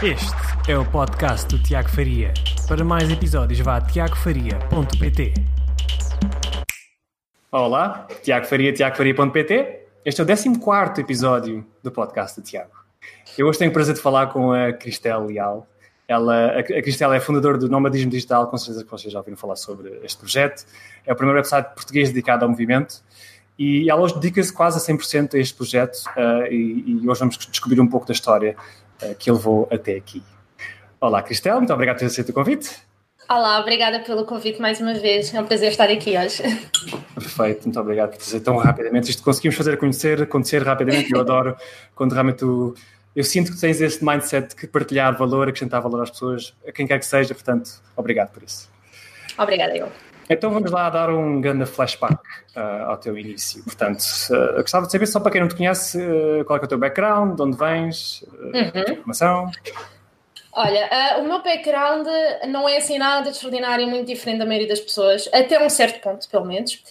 Este é o podcast do Tiago Faria. Para mais episódios, vá a tiagofaria.pt. Olá, Tiago Faria, tiagofaria.pt. Este é o 14 episódio do podcast do Tiago. Eu hoje tenho o prazer de falar com a Cristel Leal. Ela, a Cristel é fundadora do Nomadismo Digital, com certeza que vocês já ouviram falar sobre este projeto. É o primeiro website português dedicado ao movimento e ela hoje dedica-se quase a 100% a este projeto uh, e, e, hoje vamos descobrir um pouco da história que levou até aqui. Olá, Cristel, muito obrigado por ter aceito o convite. Olá, obrigada pelo convite mais uma vez. É um prazer estar aqui hoje. Perfeito, muito obrigado por dizer tão rapidamente. Isto conseguimos fazer acontecer, acontecer rapidamente. Eu adoro quando realmente tu. Eu sinto que tens esse mindset de partilhar valor, acrescentar valor às pessoas, a quem quer que seja, portanto, obrigado por isso. Obrigada, eu. Então vamos lá dar um grande flashback uh, ao teu início. Portanto, uh, gostava de saber, só para quem não te conhece, uh, qual é, é, o teu background, de onde vens, uhum. informação. Olha, o meu background não é assim nada extraordinário, muito diferente da maioria das pessoas, até um certo ponto, pelo menos.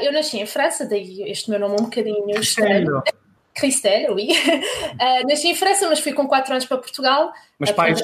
eu nasci em França, daí este meu nome um bocadinho estranho. Cristel, oui. nasci em França, mas fui com 4 anos para Portugal. Mas pais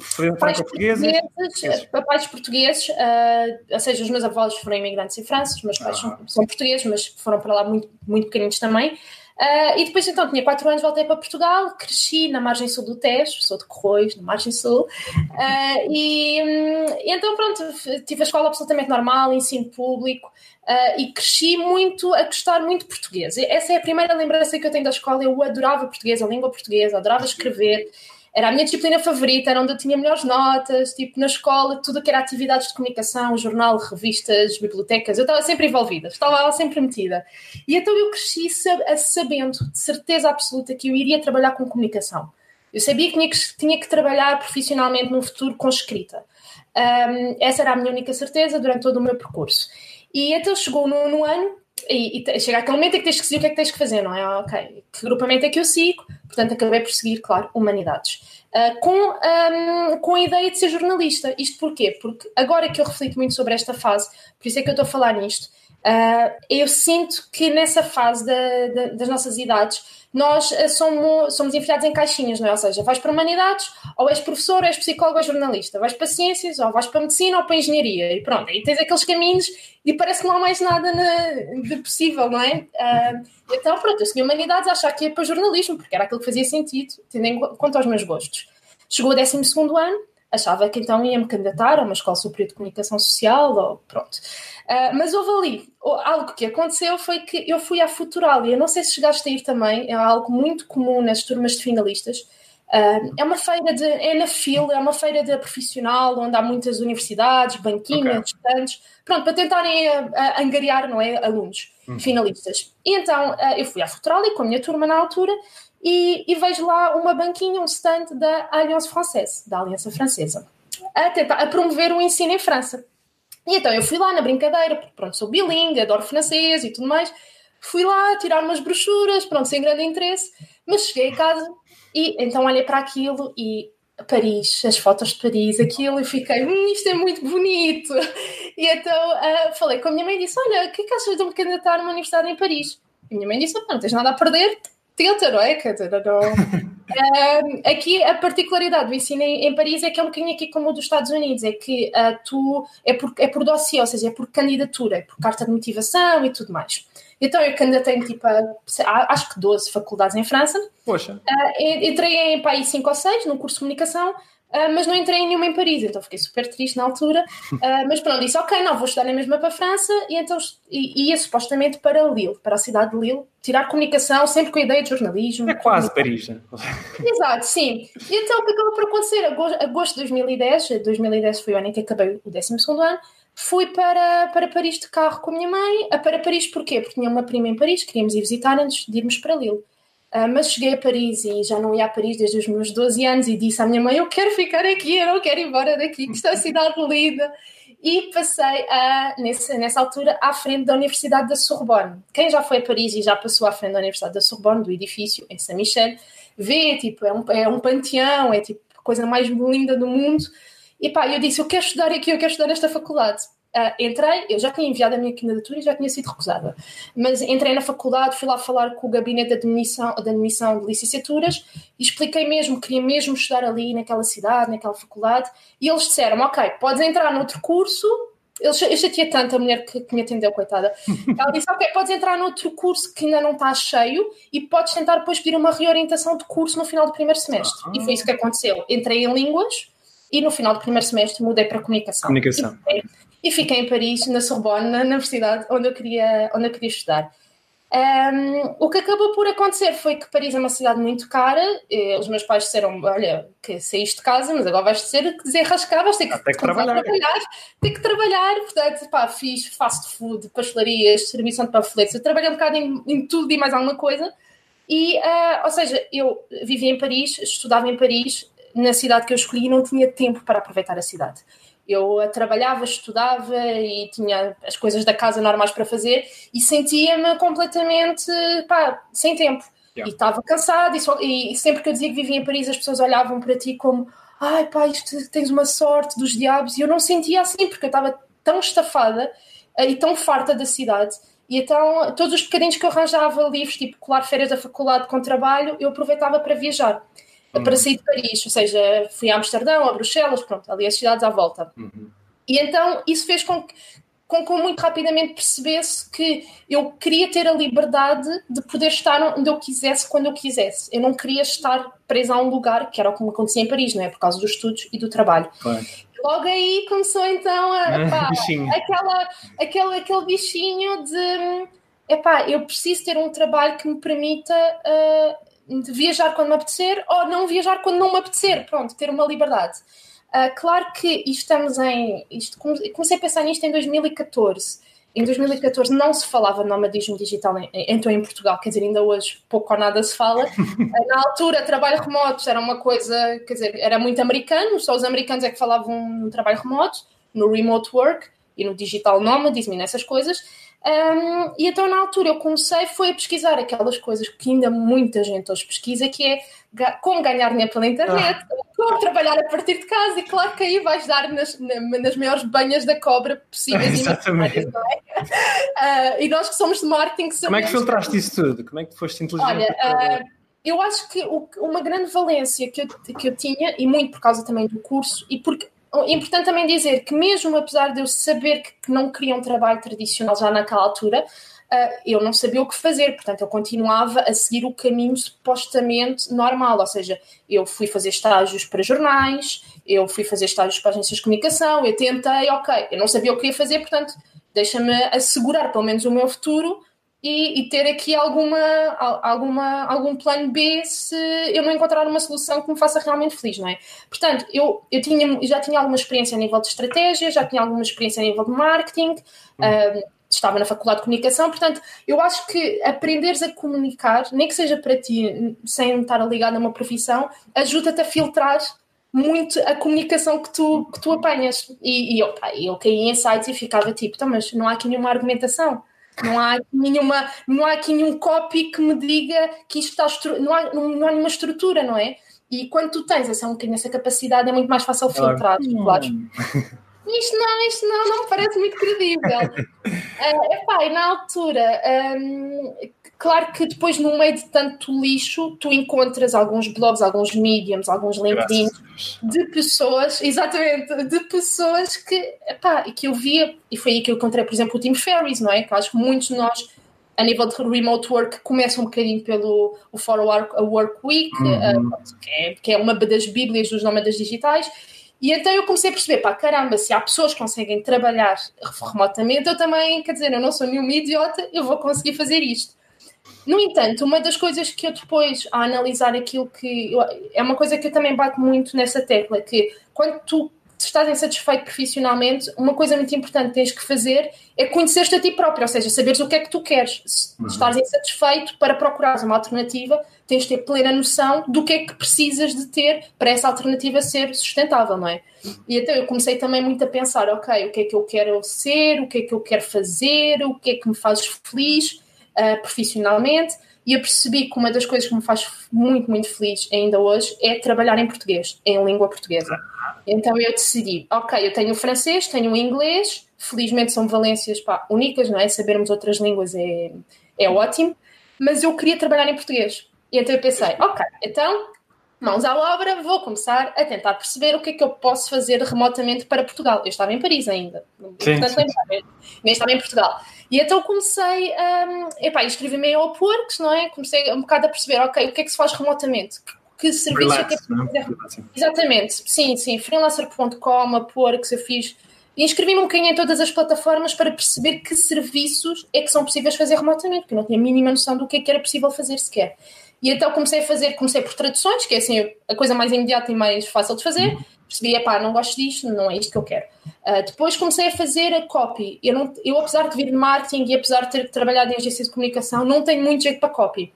franco-portugueses? Portugueses, pais portugueses, uh, ou seja, os meus avós foram imigrantes em França, os meus pais ah. são, são, portugueses, mas foram para lá muito, muito pequeninos também. Uh, e depois, então, tinha 4 anos, voltei para Portugal, cresci na margem sul do Tejo, sou de Corroios, na margem sul, uh, e, um, e, então, pronto, tive a escola absolutamente normal, ensino público, uh, e cresci muito a gostar muito português. Essa é a primeira lembrança que eu tenho da escola, eu adorava português, a língua portuguesa, adorava escrever, era a minha disciplina favorita, era onde eu tinha melhores notas, tipo, na escola, tudo que era atividades de comunicação, jornal, revistas, bibliotecas, eu estava sempre envolvida, estava sempre metida. E então eu cresci sabendo, de certeza absoluta, que eu iria trabalhar com comunicação. Eu sabia que tinha que, trabalhar profissionalmente no futuro com escrita. Um, essa era a minha única certeza durante todo o meu percurso. E então chegou no ano e, e chega aquele momento em que tens que decidir o que é que tens que fazer, não é? Ok, que grupamento é que eu sigo? Portanto, acabei por seguir, claro, Humanidades. Uh, com, um, com a ideia de ser jornalista. Isto porquê? Porque agora que eu reflito muito sobre esta fase, por isso é que eu estou a falar nisto, uh, eu sinto que nessa fase da, da, das nossas idades nós uh, somos, somos enfiados em caixinhas, não é? Ou seja, vais para humanidades, ou és professor, ou és psicólogo, ou és jornalista, vais para ciências, ou vais para medicina, ou para engenharia, e pronto, aí tens aqueles caminhos e parece que não há mais nada na, de possível, não é? Uh, então, pronto, eu segui humanidades a achar que ia para jornalismo, porque era aquilo que fazia sentido, tendo em conta aos meus gostos. Chegou o 12 ano, achava que então ia me candidatar a uma escola superior de comunicação social, ou pronto. Uh, mas houve ali algo que aconteceu foi que eu fui à Futuralia. Não sei se chegaste a ir também, é algo muito comum nas turmas de finalistas. Uh, é uma feira de. É na fila, é uma feira de profissional onde há muitas universidades, banquinhas, okay. estantes, pronto, para tentarem a, a angariar não é, alunos hum. finalistas. E então uh, eu fui à Futuralia com a minha turma na altura e, e, vejo lá uma banquinha, um stand da Alliance Française, da Aliança Francesa, a, tentar, a promover o ensino em França. E então eu fui lá na brincadeira, porque pronto, sou bilingue, adoro francês e tudo mais. Fui lá tirar umas brochuras, pronto, sem grande interesse, mas cheguei a casa e então olhei para aquilo e Paris, as fotos de Paris, aquilo, e fiquei, hum, isto é muito bonito. E então uh, falei com a minha mãe e disse: Olha, o que é que achas de me candidatar numa universidade em Paris? E a minha mãe disse: Não tens nada a perder, tenta, não é? Não. Uh, aqui a particularidade do ensino em, em, Paris é que é um bocadinho aqui como o dos Estados Unidos, é que uh, tu é por, é por dossiê, ou seja, é por candidatura, é por carta de motivação e tudo mais. Então eu candidatei tipo a, acho que 12 faculdades em França. Poxa. Uh, entrei em país 5 ou 6 no curso de comunicação Uh, mas não entrei em nenhuma em Paris, então fiquei super triste na altura. Uh, mas pronto, disse: Ok, não, vou estudar na mesma para a França, e então ia supostamente para Lille, para a cidade de Lille, tirar comunicação, sempre com a ideia de jornalismo. É quase Paris, né? Exato, sim. E então o que acabou por acontecer? Agosto de 2010, 2010 foi o ano em que acabei o 12 ano, fui para, para Paris de carro com a minha mãe. Para Paris porquê? Porque tinha uma prima em Paris, queríamos ir visitar antes de irmos para Lille. Uh, mas cheguei a Paris e já não ia a Paris desde os meus 12 anos e disse à minha mãe: Eu quero ficar aqui, eu não quero ir embora daqui, que está é a cidade linda. E passei a, nessa, nessa altura à frente da Universidade da Sorbonne. Quem já foi a Paris e já passou à frente da Universidade da Sorbonne, do edifício em Saint-Michel, vê, tipo, é um, é um panteão, é tipo a coisa mais linda do mundo. E pá, eu disse: Eu quero estudar aqui, eu quero estudar nesta faculdade. Uh, entrei, eu já tinha enviado a minha candidatura e já tinha sido recusada, mas entrei na faculdade, fui lá falar com o gabinete de admissão, de admissão de licenciaturas e expliquei mesmo, queria mesmo estudar ali naquela cidade, naquela faculdade, e eles disseram, ok, podes entrar noutro curso, eu, eu chateei tanto a mulher que, que me atendeu, coitada, ela disse, ok, podes entrar noutro curso que ainda não está cheio e podes tentar depois pedir uma reorientação de curso no final do primeiro semestre, e foi isso que aconteceu, entrei em línguas, e no final do primeiro semestre mudei para comunicação. Comunicação. E, e fiquei em Paris, na Sorbonne, na universidade onde eu queria, onde eu queria estudar. Um, o que acabou por acontecer foi que Paris é uma cidade muito cara. os meus pais disseram: Olha, que saíste de casa, mas agora vais ser desenrascar, vais ter que, que trabalhar. trabalhar. Ter que trabalhar. Portanto, pá, fiz fast food, pastelarias, distribuição de panfletos. Eu trabalhei um bocado em, em tudo e mais alguma coisa. E, uh, ou seja, eu vivia em Paris, estudava em Paris, na cidade que eu escolhi, e não tinha tempo para aproveitar a cidade. Eu trabalhava, estudava e tinha as coisas da casa normais para fazer e sentia-me completamente pá, sem tempo. Yeah. E estava cansada e, só, e, sempre que eu dizia que vivia em Paris as pessoas olhavam para ti como ai pá, isto, tens uma sorte dos diabos e eu não sentia assim porque eu estava tão estafada eh, e tão farta da cidade e então todos os bocadinhos que eu arranjava livros, tipo colar férias da faculdade com trabalho, eu aproveitava para viajar uhum. para sair de Paris, ou seja, fui a Amsterdão, a Bruxelas, pronto, ali as cidades à volta. Uhum. E então isso fez com que, com que eu muito rapidamente percebesse que eu queria ter a liberdade de poder estar onde eu quisesse, quando eu quisesse. Eu não queria estar presa a um lugar, que era o que me acontecia em Paris, não é? Por causa dos estudos e do trabalho. Claro. Logo aí começou então a, ah, pá, aquela, aquele, aquele bichinho de epá, eu preciso ter um trabalho que me permita uh, viajar quando me apetecer ou não viajar quando não me apetecer, pronto, ter uma liberdade. Uh, claro que estamos em. Isto, comecei a pensar nisto em 2014. Em 2014 não se falava de nomadismo digital, então em Portugal, quer dizer, ainda hoje pouco ou nada se fala. Ah, na altura, trabalho remoto era uma coisa, quer dizer, era muito americano, só os americanos é que falavam no trabalho remoto, no remote work e no digital nomadismo e nessas coisas. Um, e então, na altura, eu comecei foi a pesquisar aquelas coisas que ainda muita gente hoje pesquisa, que é como ganhar dinheiro pela internet, ah. como trabalhar a partir de casa, e claro que aí vais dar nas, nas maiores banhas da cobra possíveis. Exatamente. E, uh, e nós que somos de marketing Como é que filtraste isso tudo? Como é que foste inteligente? Olha, uh, eu acho que o, uma grande valência que eu, que eu tinha, e muito por causa também do curso, e porque importante também dizer que, mesmo apesar de eu saber que não queria um trabalho tradicional já naquela altura, uh, eu não sabia o que fazer, portanto, eu continuava a seguir o caminho supostamente normal, ou seja, eu fui fazer estágios para jornais, eu fui fazer estágios para agências de comunicação, eu tentei, ok, eu não sabia o que ia fazer, portanto, deixa-me assegurar pelo menos o meu futuro e, e, ter aqui alguma, alguma, algum plano B se eu não encontrar uma solução que me faça realmente feliz, não é? Portanto, eu, eu tinha, já tinha alguma experiência a nível de estratégia, já tinha alguma experiência a nível de marketing, hum. estava na faculdade de comunicação, portanto, eu acho que aprenderes a comunicar, nem que seja para ti, sem estar ligado a uma profissão, ajuda-te a filtrar muito a comunicação que tu, que tu apanhas. E, e eu, pá, eu caí em sites e ficava tipo, então, mas não há aqui nenhuma argumentação não há nenhuma, não há aqui nenhum copy que me diga que isto está não há, não, há nenhuma estrutura, não é? E quando tu tens essa, um essa capacidade é muito mais fácil filtrar, claro. Isto não, isto não, não me parece muito credível. Uh, epá, e na altura, um, claro que depois no meio de tanto lixo, tu encontras alguns blogs, alguns mediums, alguns LinkedIn de pessoas, exatamente, de pessoas que, epá, que eu via, e foi aí que eu encontrei, por exemplo, o Tim Ferriss, não é? Que acho que muitos de nós a nível de remote work começam um bocadinho pelo o For Work, a Work Week, uhum. uh, que, é, que é uma das bíblias dos nómadas digitais, e então eu comecei a perceber, pá, caramba, se há pessoas que conseguem trabalhar remotamente, eu também, quer dizer, eu não sou nenhuma idiota, eu vou conseguir fazer isto. No entanto, uma das coisas que eu depois, a analisar aquilo que. Eu, é uma coisa que eu também bato muito nessa tecla, que quando tu estás insatisfeito profissionalmente, uma coisa muito importante que tens que fazer é conhecer-te a ti próprio, ou seja, saberes o que é que tu queres. Se uhum. estás insatisfeito, para procurares uma alternativa, tens de ter plena noção do que é que precisas de ter para essa alternativa ser sustentável, não é? E então eu comecei também muito a pensar, ok, o que é que eu quero ser, o que é que eu quero fazer, o que é que me faz feliz uh, profissionalmente. e eu percebi que uma das coisas que me faz muito, muito feliz ainda hoje é trabalhar em português, em língua portuguesa. Então eu decidi, ok, eu tenho o francês, tenho o inglês, felizmente são valências pá, únicas, não é? Sabermos outras línguas é, é ótimo, mas eu queria trabalhar em português. E então eu pensei, ok, então mãos à obra, vou começar a tentar perceber o que é que eu posso fazer remotamente para Portugal. Eu estava em Paris ainda, sim, portanto, sim. nem estava em Portugal. E então comecei um, epá, inscrevi-me em Upworks, não é? Comecei um bocado a perceber, ok, o que é que se faz remotamente? Que serviço Relax, é que é fazer? Exatamente, sim, sim. Freelancer.com, Upworks, eu fiz. Inscrevi-me um bocadinho em todas as plataformas para perceber que serviços é que são possíveis fazer remotamente, porque eu não tinha a mínima noção do que é que era possível fazer sequer. E então comecei a fazer, comecei por traduções, que é assim a coisa mais imediata e mais fácil de fazer. Percebi, pá, não gosto disto, não é isto que eu quero. Uh, depois comecei a fazer a copy. Eu, não, eu, apesar de vir de marketing e apesar de ter trabalhado em agência de comunicação, não tenho muito jeito para copy.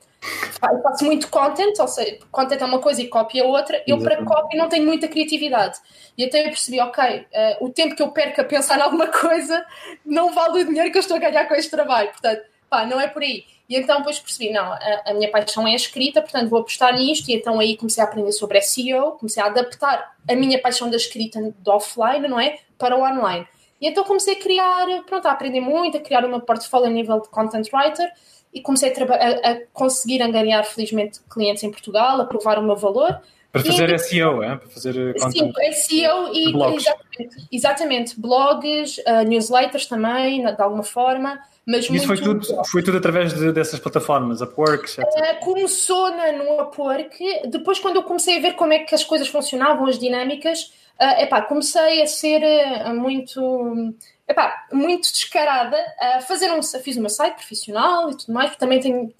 Eu faço muito content, ou seja, content é uma coisa e copy é outra. Eu Exatamente. para copy não tenho muita criatividade. E até eu percebi, ok, uh, o tempo que eu perco a pensar em alguma coisa não vale o dinheiro que eu estou a ganhar com este trabalho. Portanto, pá, não é por aí. E então depois percebi, não, a, a, minha paixão é a escrita, portanto vou apostar nisto, e então aí comecei a aprender sobre SEO, comecei a adaptar a minha paixão da escrita do offline, não é, para o online. E então comecei a criar, pronto, a aprender muito, a criar o meu portfólio a nível de content writer, e comecei a, a, a conseguir angariar, felizmente, clientes em Portugal, a provar o meu valor. Para fazer e, SEO, é? Para fazer eh. Sim, SEO e exatamente, exatamente, blogs, uh, newsletters também, de alguma forma. Mas Isso foi tudo, foi tudo através de, dessas plataformas, Upwork, etc. Uh, começou na, no Upwork, depois quando eu comecei a ver como é que as coisas funcionavam, as dinâmicas, uh, epá, comecei a ser uh, muito, epá, muito descarada, a fazer um, fiz o meu site profissional e tudo mais, também tenho,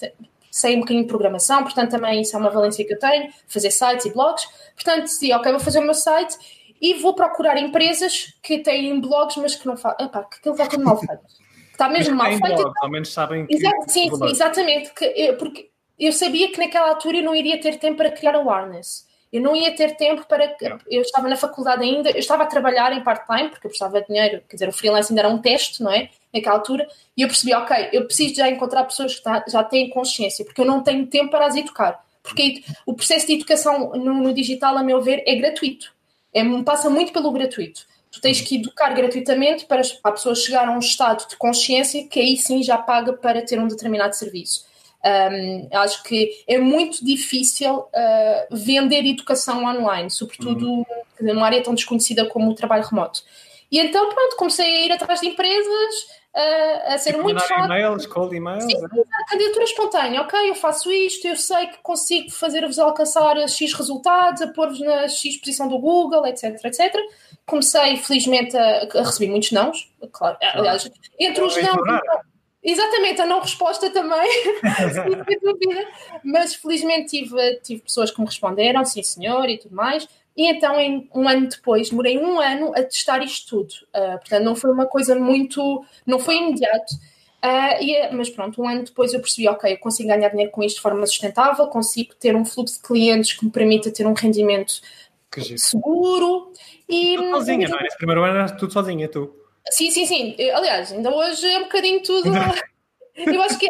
sei um bocadinho de programação, portanto também isso é uma valência que eu tenho, fazer sites e blogs, portanto decidi, ok, vou fazer o meu site e vou procurar empresas que têm blogs, mas que não fazem, epá, que aquilo está tudo mal feito está mesmo mal feito. Blog, ao menos sabem que. Exato, sim, sim, exatamente. Que, porque eu sabia que naquela altura eu não iria ter tempo para criar awareness. Eu não ia ter tempo para. Eu estava na faculdade ainda, eu estava a trabalhar em part-time, porque eu precisava de dinheiro, quer dizer, o freelance ainda era um teste, não é? Naquela altura, e eu percebi, ok, eu preciso já encontrar pessoas que tá, já têm consciência, porque eu não tenho tempo para as educar. Porque o processo de educação no, no digital, a meu ver, é gratuito. É, passa muito pelo gratuito. Tu tens que educar gratuitamente para a pessoa chegar a um estado de consciência que aí sim já paga para ter um determinado serviço. Um, acho que é muito difícil uh, vender educação online, sobretudo uhum. numa área tão desconhecida como o trabalho remoto. E então, pronto, comecei a ir atrás de empresas, uh, a ser muito chato. e-mails, cold e-mails? Sim, sim, candidatura espontânea. Ok, eu faço isto, eu sei que consigo fazer-vos alcançar X resultados, a pôr-vos na X posição do Google, etc, etc. Comecei, felizmente, a, a receber muitos nãos, claro. Aliás, entre os não... Exatamente, a não resposta também, sem dúvida. Mas felizmente tive, tive pessoas que me responderam, sim senhor, e tudo mais. E então, em, um ano depois, demorei um ano a testar isto tudo. Uh, portanto, não foi uma coisa muito. não foi imediato. Uh, e, mas pronto, um ano depois eu percebi, ok, eu consigo ganhar dinheiro com isto de forma sustentável, consigo ter um fluxo de clientes que me permita ter um rendimento seguro. E, tudo sozinha, não é? Nesse primeiro ano era tudo sozinha, tu. Sim, sim, sim. Aliás, ainda hoje é um bocadinho tudo. Eu acho que,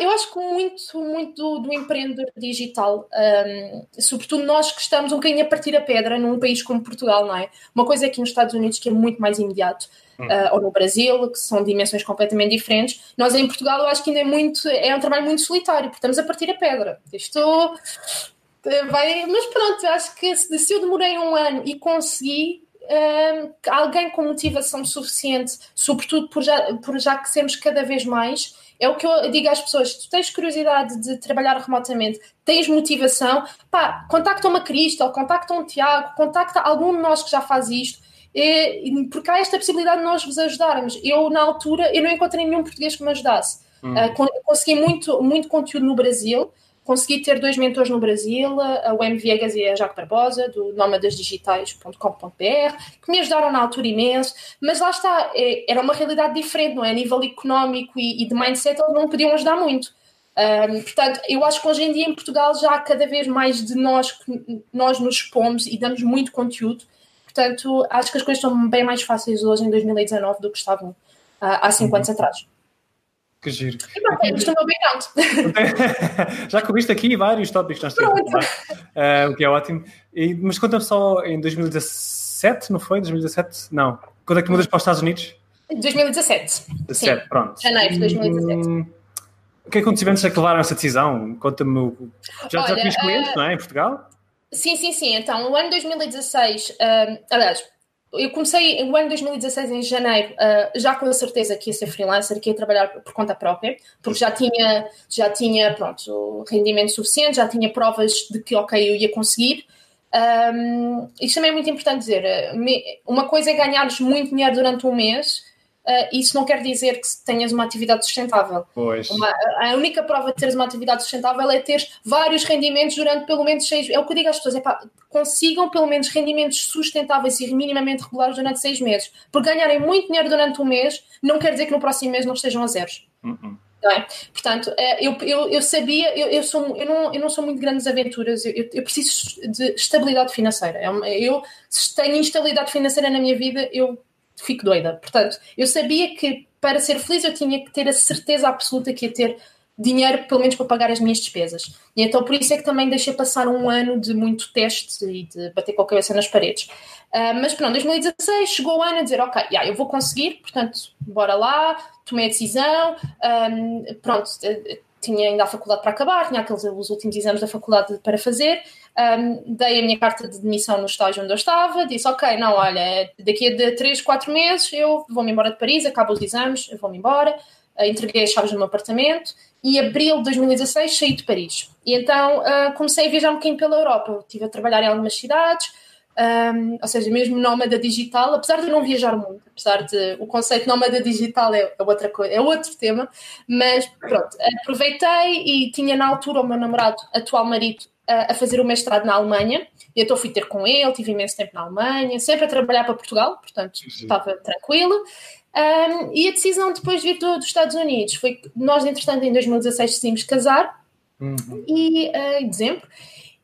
eu acho que muito, muito do, do empreendedor digital, um, sobretudo nós que estamos um bocadinho a partir a pedra num país como Portugal, não é? Uma coisa é aqui nos Estados Unidos que é muito mais imediato, hum. uh, ou no Brasil, que são dimensões completamente diferentes. Nós em Portugal eu acho que ainda é muito, é um trabalho muito solitário, porque estamos a partir a pedra. Isto eh, vai, mas pronto, acho que se, se eu demorei um ano e consegui, um, alguém com motivação suficiente, sobretudo por já, por já que sermos cada vez mais, é o que eu digo às pessoas: tu tens curiosidade de trabalhar remotamente, tens motivação, pá, contacta uma Cristal, contacta um Tiago, contacta algum de nós que já faz isto. porque há esta possibilidade de nós vos ajudarmos. Eu, na altura, eu não encontrei nenhum português que me ajudasse. Hum. Uh, consegui muito, muito conteúdo no Brasil, Consegui ter dois mentores no Brasil, a Wem Viegas e a Jaque Barbosa, do nómadasdigitais.com.br, que me ajudaram na altura imenso, mas lá está, é, era uma realidade diferente, não é? A nível económico e, e de mindset, eles não podiam ajudar muito. Um, portanto, eu acho que hoje em dia em Portugal já há cada vez mais de nós que nós nos expomos e damos muito conteúdo. Portanto, acho que as coisas estão bem mais fáceis hoje em 2019 do que estavam uh, há cinco uhum. anos atrás. Que giro. E isto é o meu background. Já cobriste aqui vários tópicos que nós temos, uh, o que é ótimo. E, mas conta-me só em 2017, não foi? 2017? Não. Quando é que mudas para os Estados Unidos? 2017. 17, pronto. Janeiro de 2017. Hum, o que acontecimentos é que levaram essa decisão? Conta-me. Já, já tinhas clientes, uh, não é? Em Portugal? Sim, sim, sim. Então, o ano 2016, uh, aliás, eu comecei o ano 2016 em janeiro, uh, já com a certeza que ia ser freelancer, que ia trabalhar por conta própria, porque já tinha, já tinha pronto, rendimento suficiente, já tinha provas de que, ok, eu ia conseguir. Um, isto também é muito importante dizer. Uma coisa é ganhares muito dinheiro durante um mês, Uh, isso não quer dizer que tenhas uma atividade sustentável. Pois. Uma, a única prova de teres uma atividade sustentável é ter vários rendimentos durante pelo menos seis É o que eu digo às pessoas: é pá, consigam pelo menos rendimentos sustentáveis e minimamente regulares durante seis meses. Por ganharem muito dinheiro durante um mês, não quer dizer que no próximo mês não estejam a zeros. Uh -uh. É? Portanto, é, eu, eu, eu sabia, eu, eu, sou, eu, não, eu não sou muito grandes aventuras, eu, eu preciso de estabilidade financeira. É eu, se tenho instabilidade financeira na minha vida, eu fico doida. Portanto, eu sabia que para ser feliz eu tinha que ter a certeza absoluta que ia ter dinheiro, pelo menos para pagar as minhas despesas. E então por isso é que também deixei passar um ano de muito teste e de bater com a cabeça nas paredes. Uh, mas pronto, 2016 chegou o ano a dizer, ok, yeah, eu vou conseguir, portanto, bora lá, tomei a decisão, um, pronto, tinha ainda a faculdade para acabar, tinha aqueles os últimos exames da faculdade para fazer, um, dei a minha carta de demissão no estágio onde eu estava, disse, ok, não, olha, daqui a 3, 4 meses eu vou-me embora de Paris, acabo os exames, eu vou-me embora, uh, entreguei as chaves do meu apartamento e abril de 2016 saí de Paris. E então uh, comecei a viajar um bocadinho pela Europa, estive a trabalhar em algumas cidades, um, ou seja, mesmo nómada digital, apesar de não viajar muito, apesar de o conceito nómada digital é, é, outra coisa, é outro tema, mas pronto, aproveitei e tinha na altura o meu namorado, atual marido, a, fazer o mestrado na Alemanha, e então fui ter com ele, tive imenso tempo na Alemanha, sempre a trabalhar para Portugal, portanto Sim. estava tranquila. Um, e a decisão depois de vir do, dos Estados Unidos foi que nós, entretanto, em 2016 decidimos casar, uhum. e uh, em dezembro,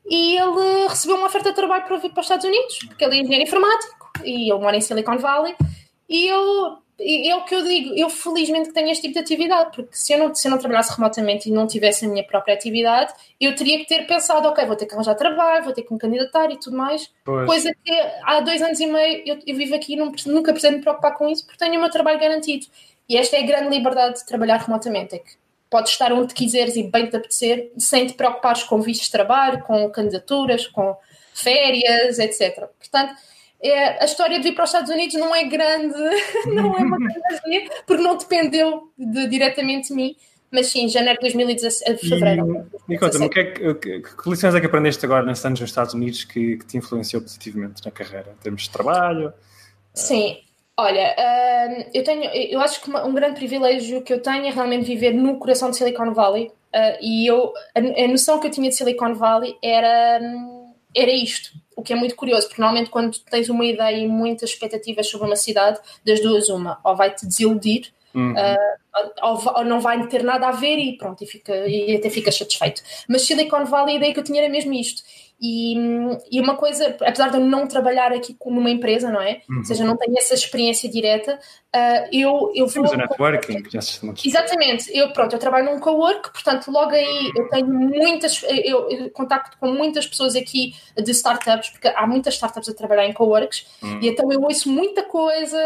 e ele recebeu uma oferta de trabalho para vir para os Estados Unidos, porque ele é engenheiro informático e eu moro em Silicon Valley. E eu, é o que eu digo, eu felizmente tenho este tipo de atividade, porque se eu, não, se eu não trabalhasse remotamente e não tivesse a minha própria atividade, eu teria que ter pensado, ok, vou ter que arranjar trabalho, vou ter que me candidatar e tudo mais. Pois. Coisa que há dois anos e meio eu, eu vivo aqui e não, nunca precisei me preocupar com isso, porque tenho o meu trabalho garantido. E esta é a grande liberdade de trabalhar remotamente, é que podes estar onde quiseres e bem te apetecer, sem te preocupares com vistos de trabalho, com candidaturas, com férias, etc. Portanto, é, a história de vir para os Estados Unidos não é grande, não é uma grande porque não dependeu de, diretamente de mim. Mas sim, janeiro de 2017, fevereiro. E, e conta-me, que, é que, que, que, lições é que aprendeste agora nesses anos nos Estados Unidos que, que te influenciou positivamente na carreira? Em termos de trabalho? Sim, Olha, uh, eu tenho, eu acho que um grande privilégio que eu tenho é realmente viver no coração de Silicon Valley. Uh, e eu, a, a, noção que eu tinha de Silicon Valley era, era isto, o que é muito curioso, porque normalmente quando tens uma ideia e muitas expectativas sobre uma cidade, das duas, uma, ou vai te desiludir, uhum. uh, ou, ou, não vai ter nada a ver e pronto, e, fica, e até fica satisfeito. Mas Silicon Valley, a ideia que eu tinha era mesmo isto e, e uma coisa, apesar de eu não trabalhar aqui numa empresa, não é? Uhum. Ou seja, não tenho essa experiência direta, uh, eu, eu vou. Mas networking, já Exatamente, eu, pronto, eu trabalho num co-work, portanto, logo aí eu tenho muitas, eu, eu, contacto com muitas pessoas aqui de startups, porque há muitas startups a trabalhar em co-works, uhum. e então eu ouço muita coisa,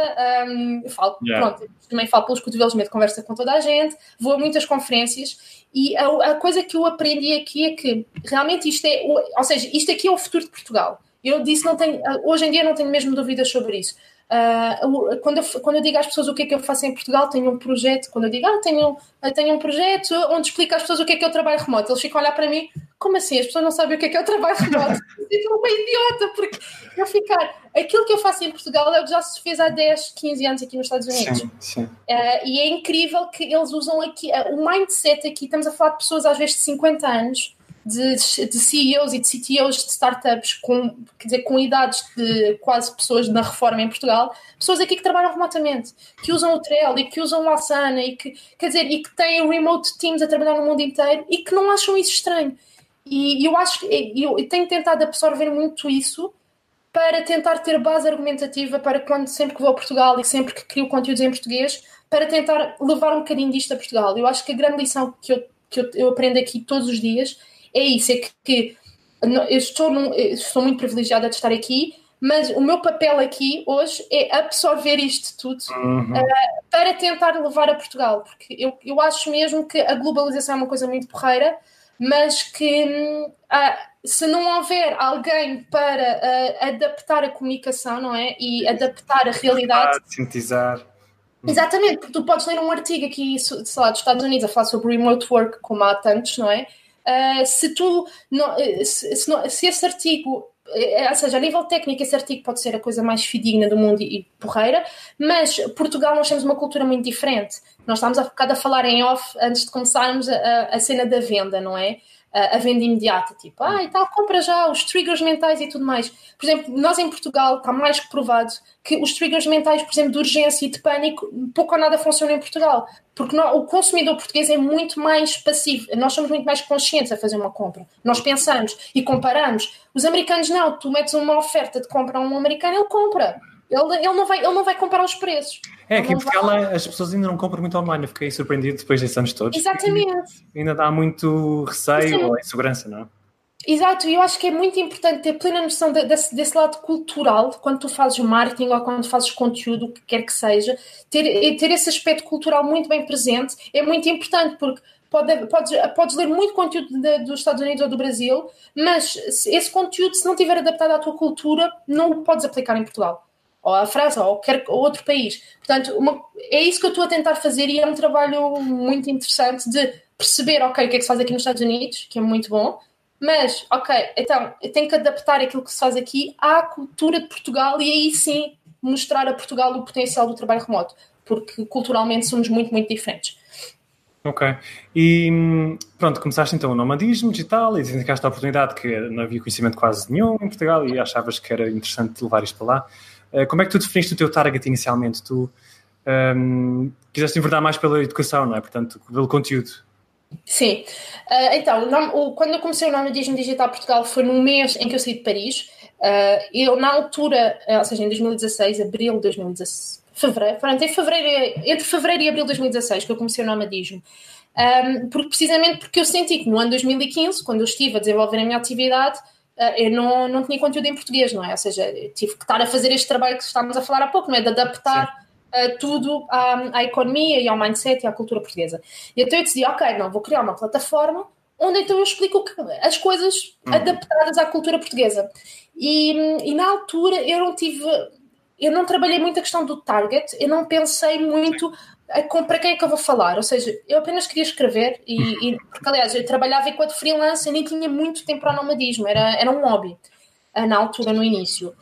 um, falo, yeah. pronto, também falo pelos cotovelos, meio de conversa com toda a gente, vou a muitas conferências e a, a, coisa que eu aprendi aqui é que realmente isto é, ou seja, isto aqui é o futuro de Portugal. Eu disse, não tenho, hoje em dia não tenho mesmo dúvidas sobre isso. Uh, quando, eu, quando eu digo às pessoas o que é que eu faço em Portugal, tenho um projeto. Quando eu digo, ah, tenho, tenho um projeto onde explico às pessoas o que é que é o trabalho remoto, eles ficam a olhar para mim, como assim? As pessoas não sabem o que é que é o trabalho remoto? eu sou uma idiota, porque eu ficar. Aquilo que eu faço em Portugal é o que já se fez há 10, 15 anos aqui nos Estados Unidos. Sim, sim. Uh, e é incrível que eles usam aqui, uh, o mindset aqui, estamos a falar de pessoas às vezes de 50 anos de, de CEOs e de CTOs de startups com, quer dizer, com idades de quase pessoas na reforma em Portugal, pessoas aqui que trabalham remotamente, que usam o Trello e que usam o Asana e que, quer dizer, e que têm remote teams a trabalhar no mundo inteiro e que não acham isso estranho. E eu acho que eu, tenho tentado absorver muito isso para tentar ter base argumentativa para quando sempre que vou a Portugal e sempre que crio conteúdos em português para tentar levar um bocadinho disto a Portugal. Eu acho que a grande lição que eu, que eu, eu aprendo aqui todos os dias é isso, é que, que eu estou, num, eu estou muito privilegiada de estar aqui, mas o meu papel aqui hoje é absorver isto tudo uhum. uh, para tentar levar a Portugal, porque eu, eu acho mesmo que a globalização é uma coisa muito porreira, mas que uh, se não houver alguém para uh, adaptar a comunicação, não é? E adaptar a realidade. Sintetizar. Exatamente, porque tu podes ler um artigo aqui, sei lá, dos Estados Unidos a falar sobre remote work, como há tantos, não é? Uh, se tu não, se, se, não, se, esse artigo ou seja, a nível técnico, esse artigo pode ser a coisa mais fidedigna do mundo e, porreira, mas Portugal nós temos uma cultura muito diferente. Nós estávamos há bocado a falar em off antes de começarmos a, a cena da venda, não é? A venda imediata, tipo, ah, e tal, compra já, os triggers mentais e tudo mais. Por exemplo, nós em Portugal está mais que provado que os triggers mentais, por exemplo, de urgência e de pânico, pouco ou nada funcionam em Portugal, porque o consumidor português é muito mais passivo, nós somos muito mais conscientes a fazer uma compra, nós pensamos e comparamos. Os americanos não, tu metes uma oferta de compra a um americano, ele compra. Ele, ele, não vai, ele não vai comparar os preços. É, aqui em Portugal vai... as pessoas ainda não compram muito online. Eu fiquei surpreendido depois desses anos todos. Exatamente. Ainda dá muito receio Sim. ou insegurança, não é? Exato, e eu acho que é muito importante ter plena noção de, desse, desse, lado cultural, quando tu fazes marketing ou quando fazes conteúdo, o que quer que seja, ter, ter esse aspecto cultural muito bem presente é muito importante, porque pode, podes, podes ler muito conteúdo de, dos Estados Unidos ou do Brasil, mas esse conteúdo, se não estiver adaptado à tua cultura, não o podes aplicar em Portugal ou a França, ou qualquer outro país. Portanto, uma, é isso que eu estou a tentar fazer e é um trabalho muito interessante de perceber, ok, o que é que se faz aqui nos Estados Unidos, que é muito bom, mas, ok, então, eu tenho que adaptar aquilo que se faz aqui à cultura de Portugal e aí sim mostrar a Portugal o potencial do trabalho remoto, porque culturalmente somos muito, muito diferentes. Ok. E pronto, começaste então o nomadismo digital e identificaste a oportunidade que não havia conhecimento quase nenhum em Portugal e achavas que era interessante levar isto para lá. Eh, como é que tu definiste o teu target inicialmente? Tu um, ehm, quiseste enverdar mais pela educação, não é? Portanto, pelo conteúdo. Sim. Uh, então, quando eu comecei o Nomadismo Digital Portugal foi no mês em que eu saí de Paris. Uh, eu, na altura, ou seja, em 2016, abril de 2016, fevereiro, pronto, em fevereiro, entre fevereiro e abril de 2016 que eu comecei o Nomadismo. Um, ehm, porque, precisamente porque eu senti que no ano 2015, quando eu estive a desenvolver a minha atividade, eu não, não tinha conteúdo em português, não é? Ou seja, tive que estar a fazer este trabalho que estávamos a falar há pouco, não é? De adaptar uh, tudo à, à, economia e ao mindset e à cultura portuguesa. E então eu decidi, ok, não, vou criar uma plataforma onde então eu explico as coisas uhum. adaptadas à cultura portuguesa. E, e na altura eu não tive eu não trabalhei muito a questão do target, eu não pensei muito para quem é que eu vou falar? Ou seja, eu apenas queria escrever, e, e porque aliás eu trabalhava enquanto freelancer e nem tinha muito tempo para o nomadismo, era, era um hobby ah, na altura, no início.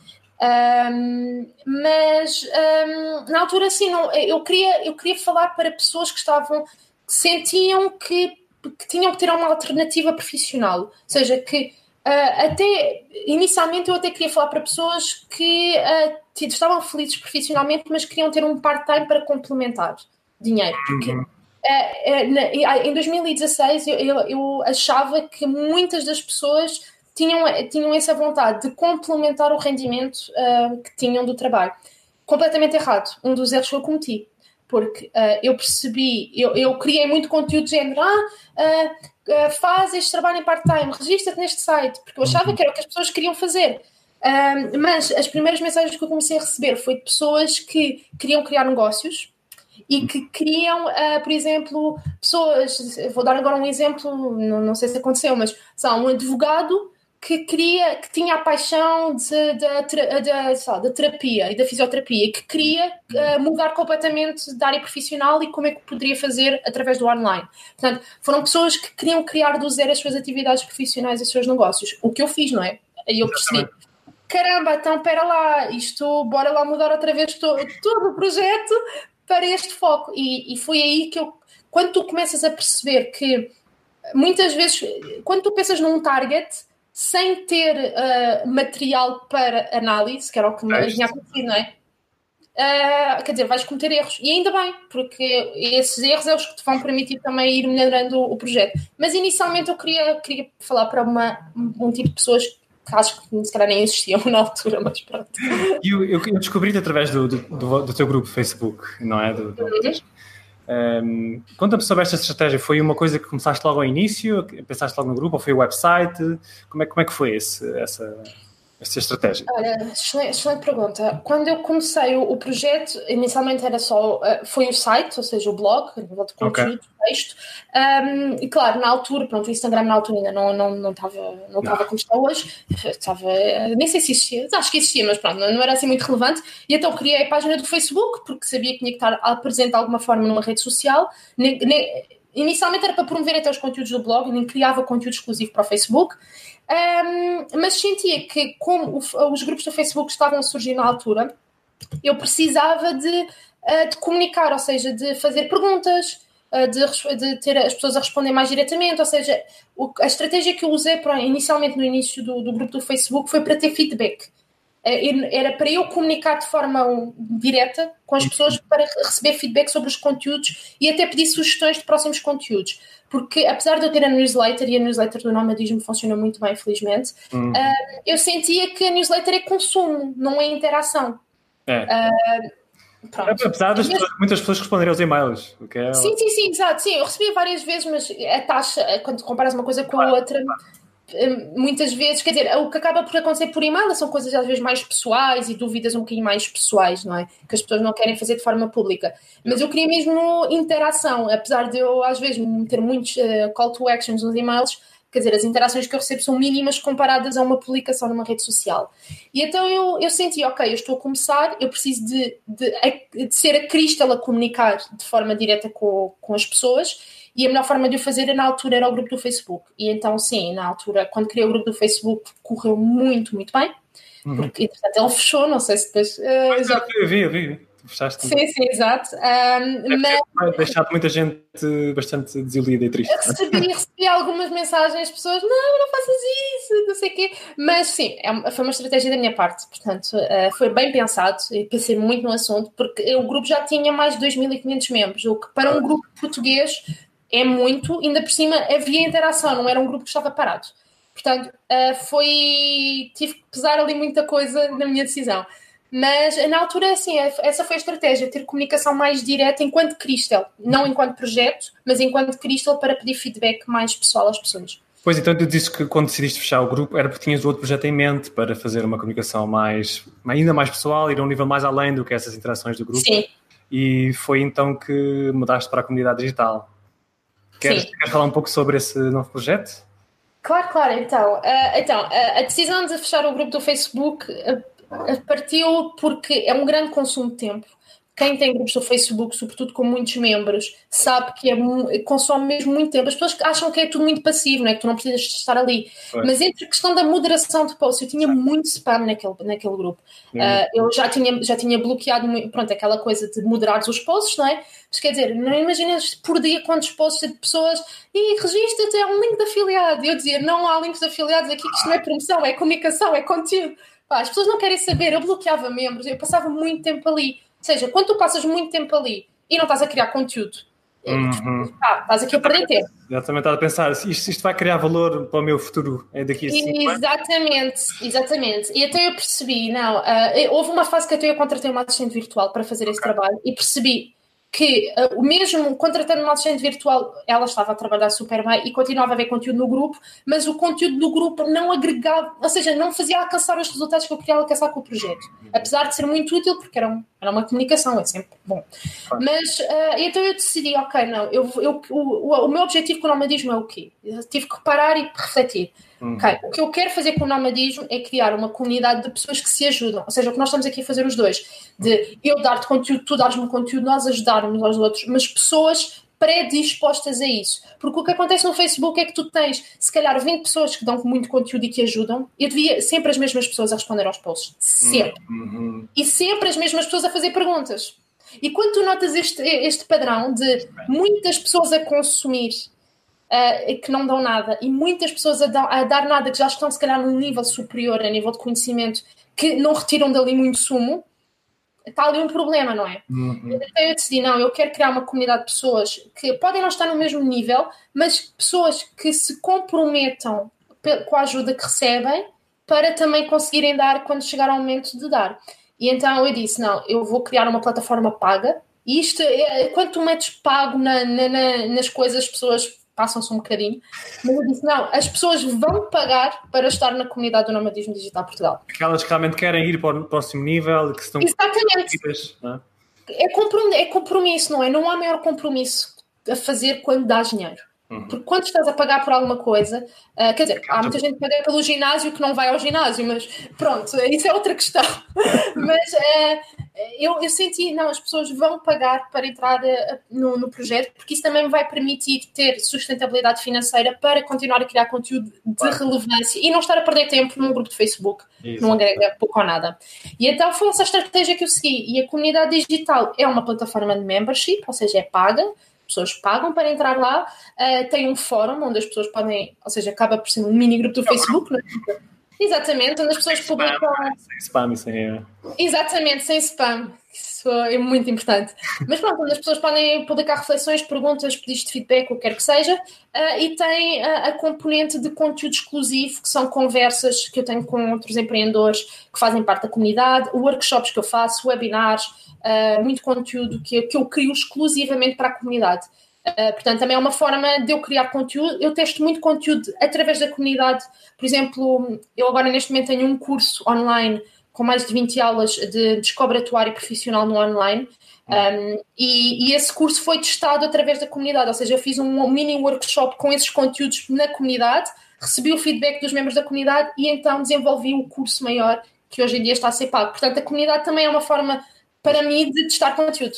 Um, mas um, na altura, assim, não, eu, queria, eu queria falar para pessoas que estavam, que sentiam que, que tinham que ter uma alternativa profissional, ou seja, que Uh, até inicialmente eu até queria falar para pessoas que uh, estavam felizes profissionalmente, mas queriam ter um part-time para complementar dinheiro. Porque uhum. uh, em 2016 eu, eu, eu, achava que muitas das pessoas tinham, tinham essa vontade de complementar o rendimento que tinham do trabalho. Completamente errado. Um dos erros que eu cometi porque uh, eu percebi, eu, eu criei muito conteúdo de género, ah, uh, uh, faz este trabalho em part-time, registra-te neste site, porque eu achava que era o que as pessoas queriam fazer. mas as primeiras mensagens que eu comecei a receber foi de pessoas que queriam criar negócios e que queriam, por exemplo, pessoas, vou dar agora um exemplo, não, não sei se aconteceu, mas são um advogado que queria, que tinha a paixão da terapia e da fisioterapia, que queria uh, mudar completamente da área profissional e como é que poderia fazer através do online. Portanto, foram pessoas que queriam criar do zero as suas atividades profissionais e os seus negócios. O que eu fiz, não é? Aí eu percebi, caramba, então espera lá, isto, bora lá mudar outra vez todo, todo o projeto para este foco. E, e foi aí que eu, quando tu começas a perceber que muitas vezes, quando tu pensas num target sem ter uh, material para análise, que era o que me tinha acontecido, não é? Uh, quer dizer, vais cometer erros. E ainda bem, porque esses erros é os que te vão permitir também ir melhorando o, o projeto. Mas inicialmente eu queria, queria falar para uma, um tipo de pessoas acho que se calhar nem existiam na altura, mas pronto. Eu, eu, eu descobri-te através do, do, do, teu grupo Facebook, não é? Do, do... Uhum. Um, Conta-me sobre esta estratégia. Foi uma coisa que começaste logo ao início? Pensaste logo no grupo? Ou foi o website? Como é, como é que foi esse, essa, essa estratégia? Olha, excelente, excelente, pergunta. Quando eu comecei o, o, projeto, inicialmente era só, uh, foi o site, ou seja, o blog, a nível de conteúdo, okay. texto, um, e claro, na altura, pronto, o Instagram na altura ainda não estava não, não estava não não. como está hoje, estava, nem sei se existia, acho que existia, mas pronto, não, não era assim muito relevante, e então criei a página do Facebook, porque sabia que tinha que estar presente de alguma forma numa rede social, nem, nem, inicialmente era para promover até os conteúdos do blog, nem criava conteúdo exclusivo para o Facebook, um, mas sentia que, como os grupos do Facebook estavam a surgir na altura, eu precisava de, uh, de comunicar, ou seja, de fazer perguntas, uh, de, de, ter as pessoas a responder mais diretamente. Ou seja, a estratégia que eu usei para, inicialmente no início do, do grupo do Facebook foi para ter feedback. Uh, era para eu comunicar de forma direta com as pessoas para receber feedback sobre os conteúdos e até pedir sugestões de próximos conteúdos porque apesar de eu ter a newsletter e a newsletter do Nomadismo funciona muito bem, felizmente, uhum. uh, eu sentia que a newsletter é consumo, não é interação. É. Uh, pronto. Apesar de muitas pessoas responderem aos e-mails. O que é... Sim, sim, sim, exato. Sim, eu recebi várias vezes, mas a taxa, quando comparas uma coisa com a outra, muitas vezes, quer dizer, o que acaba por acontecer por e-mail são coisas às vezes mais pessoais e dúvidas um bocadinho mais pessoais, não é? Que as pessoas não querem fazer de forma pública. Mas eu queria mesmo interação, apesar de eu às vezes ter muitos uh, call to actions nos e-mails, quer dizer, as interações que eu recebo são mínimas comparadas a uma publicação numa rede social. E então eu, eu senti, ok, eu estou a começar, eu preciso de, de, de ser a Crystal a comunicar de forma direta com, com as pessoas e a melhor forma de o fazer na altura era o grupo do Facebook. E então, sim, na altura, quando criei o grupo do Facebook, correu muito, muito bem. Uhum. Porque, entretanto, ele fechou, não sei se depois. Uh, já... Eu vi, eu vi. fechaste. Sim, sim, exato. Um, mas... deixado muita gente bastante desiludida e triste. Recebi, recebi algumas mensagens, pessoas, não, não faças isso, não sei o quê. Mas sim, é, foi uma estratégia da minha parte. Portanto, uh, foi bem pensado e pensei muito no assunto, porque o grupo já tinha mais de 2.500 membros, o que para um grupo português é muito, ainda por cima havia interação, não era um grupo que estava parado. Portanto, uh, foi. tive que pesar ali muita coisa na minha decisão. Mas na altura, assim, essa foi a estratégia, ter comunicação mais direta enquanto Crystal, não enquanto projeto, mas enquanto Crystal para pedir feedback mais pessoal às pessoas. Pois então, tu disse que quando decidiste fechar o grupo era porque tinhas outro projeto em mente para fazer uma comunicação mais, ainda mais pessoal, ir a um nível mais além do que essas interações do grupo. Sim. E foi então que mudaste para a comunidade digital. Queres, queres falar um pouco sobre esse novo projeto? Claro, claro. Então, uh, então uh, a decisão de fechar o grupo do Facebook uh, partiu porque é um grande consumo de tempo quem tem grupos do Facebook, sobretudo com muitos membros, sabe que é, consome mesmo muito tempo. As pessoas acham que é tudo muito passivo, não é? que tu não precisas estar ali. É. Mas entre a questão da moderação de posts, eu tinha muito spam naquele, naquele grupo. Uh, eu já tinha, já tinha bloqueado pronto, aquela coisa de moderar os posts, não é? Mas quer dizer, não imaginas por dia quantos posts de pessoas e registra-te, é um link de afiliado. Eu dizia, não há links de afiliados aqui, que isto não é promoção, é comunicação, é conteúdo. Pá, as pessoas não querem saber, eu bloqueava membros, eu passava muito tempo ali seja, quando tu passas muito tempo ali e não estás a criar conteúdo, uhum. ah, estás aqui a perder tempo. Exatamente, estás a pensar, isto, isto vai criar valor para o meu futuro é daqui a cinco Exatamente, exatamente. E até eu percebi, não, uh, houve uma fase que até eu contratei uma assistente virtual para fazer esse trabalho e percebi que uh, o mesmo contratando uma assistente virtual, ela estava a trabalhar super bem e continuava a ver conteúdo no grupo, mas o conteúdo do grupo não agregava, ou seja, não fazia alcançar os resultados que eu queria alcançar com o projeto. Apesar de ser muito útil, porque era, um, era uma comunicação, é sempre bom. Mas uh, então eu decidi, ok, não, eu, eu, o, o, meu objetivo com o nomadismo é o quê? Eu tive que parar e refletir. Uhum. Okay. O que eu quero fazer com o nomadismo é criar uma comunidade de pessoas que se ajudam. Ou seja, o que nós estamos aqui a fazer os dois. De eu dar-te conteúdo, tu dares-me conteúdo, nós ajudarmos aos outros, mas pessoas predispostas a isso. Porque o que acontece no Facebook é que tu tens, se calhar, 20 pessoas que dão muito conteúdo e que ajudam. Eu devia sempre as mesmas pessoas a responder aos posts. Sempre. Uhum. E sempre as mesmas pessoas a fazer perguntas. E quando tu notas este, este padrão de muitas pessoas a consumir uh, que não dão nada e muitas pessoas a, a, dar nada que já estão se calhar num nível superior a nível de conhecimento que não retiram dali muito sumo está ali um problema, não é? Uhum. Então eu decidi, não, eu quero criar uma comunidade de pessoas que podem não estar no mesmo nível, mas pessoas que se comprometam com a ajuda que recebem para também conseguirem dar quando chegar ao momento de dar. E então eu disse: não, eu vou criar uma plataforma paga. E isto, é, quando tu metes pago na, na, nas coisas, as pessoas passam-se um bocadinho. Mas eu disse: não, as pessoas vão pagar para estar na comunidade do Nomadismo Digital Portugal. Aquelas que realmente querem ir para o próximo nível, que estão. Exatamente. É? É, compromisso, é compromisso, não é? Não há maior compromisso a fazer quando dás dinheiro. Uhum. Porque quando estás a pagar por alguma coisa, uh, quer dizer, há muita gente que paga pelo ginásio que não vai ao ginásio, mas pronto, isso é outra questão. mas uh, eu, eu, senti, não, as pessoas vão pagar para entrar uh, no, no, projeto, porque isso também vai permitir ter sustentabilidade financeira para continuar a criar conteúdo de relevância e não estar a perder tempo num grupo de Facebook, isso. não agrega pouco ou nada. E então foi essa estratégia que eu segui. E a comunidade digital é uma plataforma de membership, ou seja, é paga pessoas pagam para entrar lá, uh, tem um fórum onde as pessoas podem, ou seja, acaba por ser um mini grupo do Facebook, é? Exatamente, onde as pessoas sem publicam. Spam, sem spam, sem. Exatamente, sem spam. Isso é muito importante. Mas pronto, onde as pessoas podem publicar reflexões, perguntas, pedidos de feedback, o que quer que seja, uh, e tem uh, a componente de conteúdo exclusivo, que são conversas que eu tenho com outros empreendedores que fazem parte da comunidade, workshops que eu faço, webinars, uh, muito conteúdo que, que eu crio exclusivamente para a comunidade. Uh, portanto, também é uma forma de eu criar conteúdo. Eu testo muito conteúdo através da comunidade. Por exemplo, eu agora neste momento tenho um curso online com mais de 20 aulas de descobre atuário profissional no online. Um, e, e, esse curso foi testado através da comunidade, ou seja, eu fiz um mini workshop com esses conteúdos na comunidade, recebi o feedback dos membros da comunidade e então desenvolvi o curso maior que hoje em dia está a ser pago. Portanto, a comunidade também é uma forma para mim de testar conteúdo.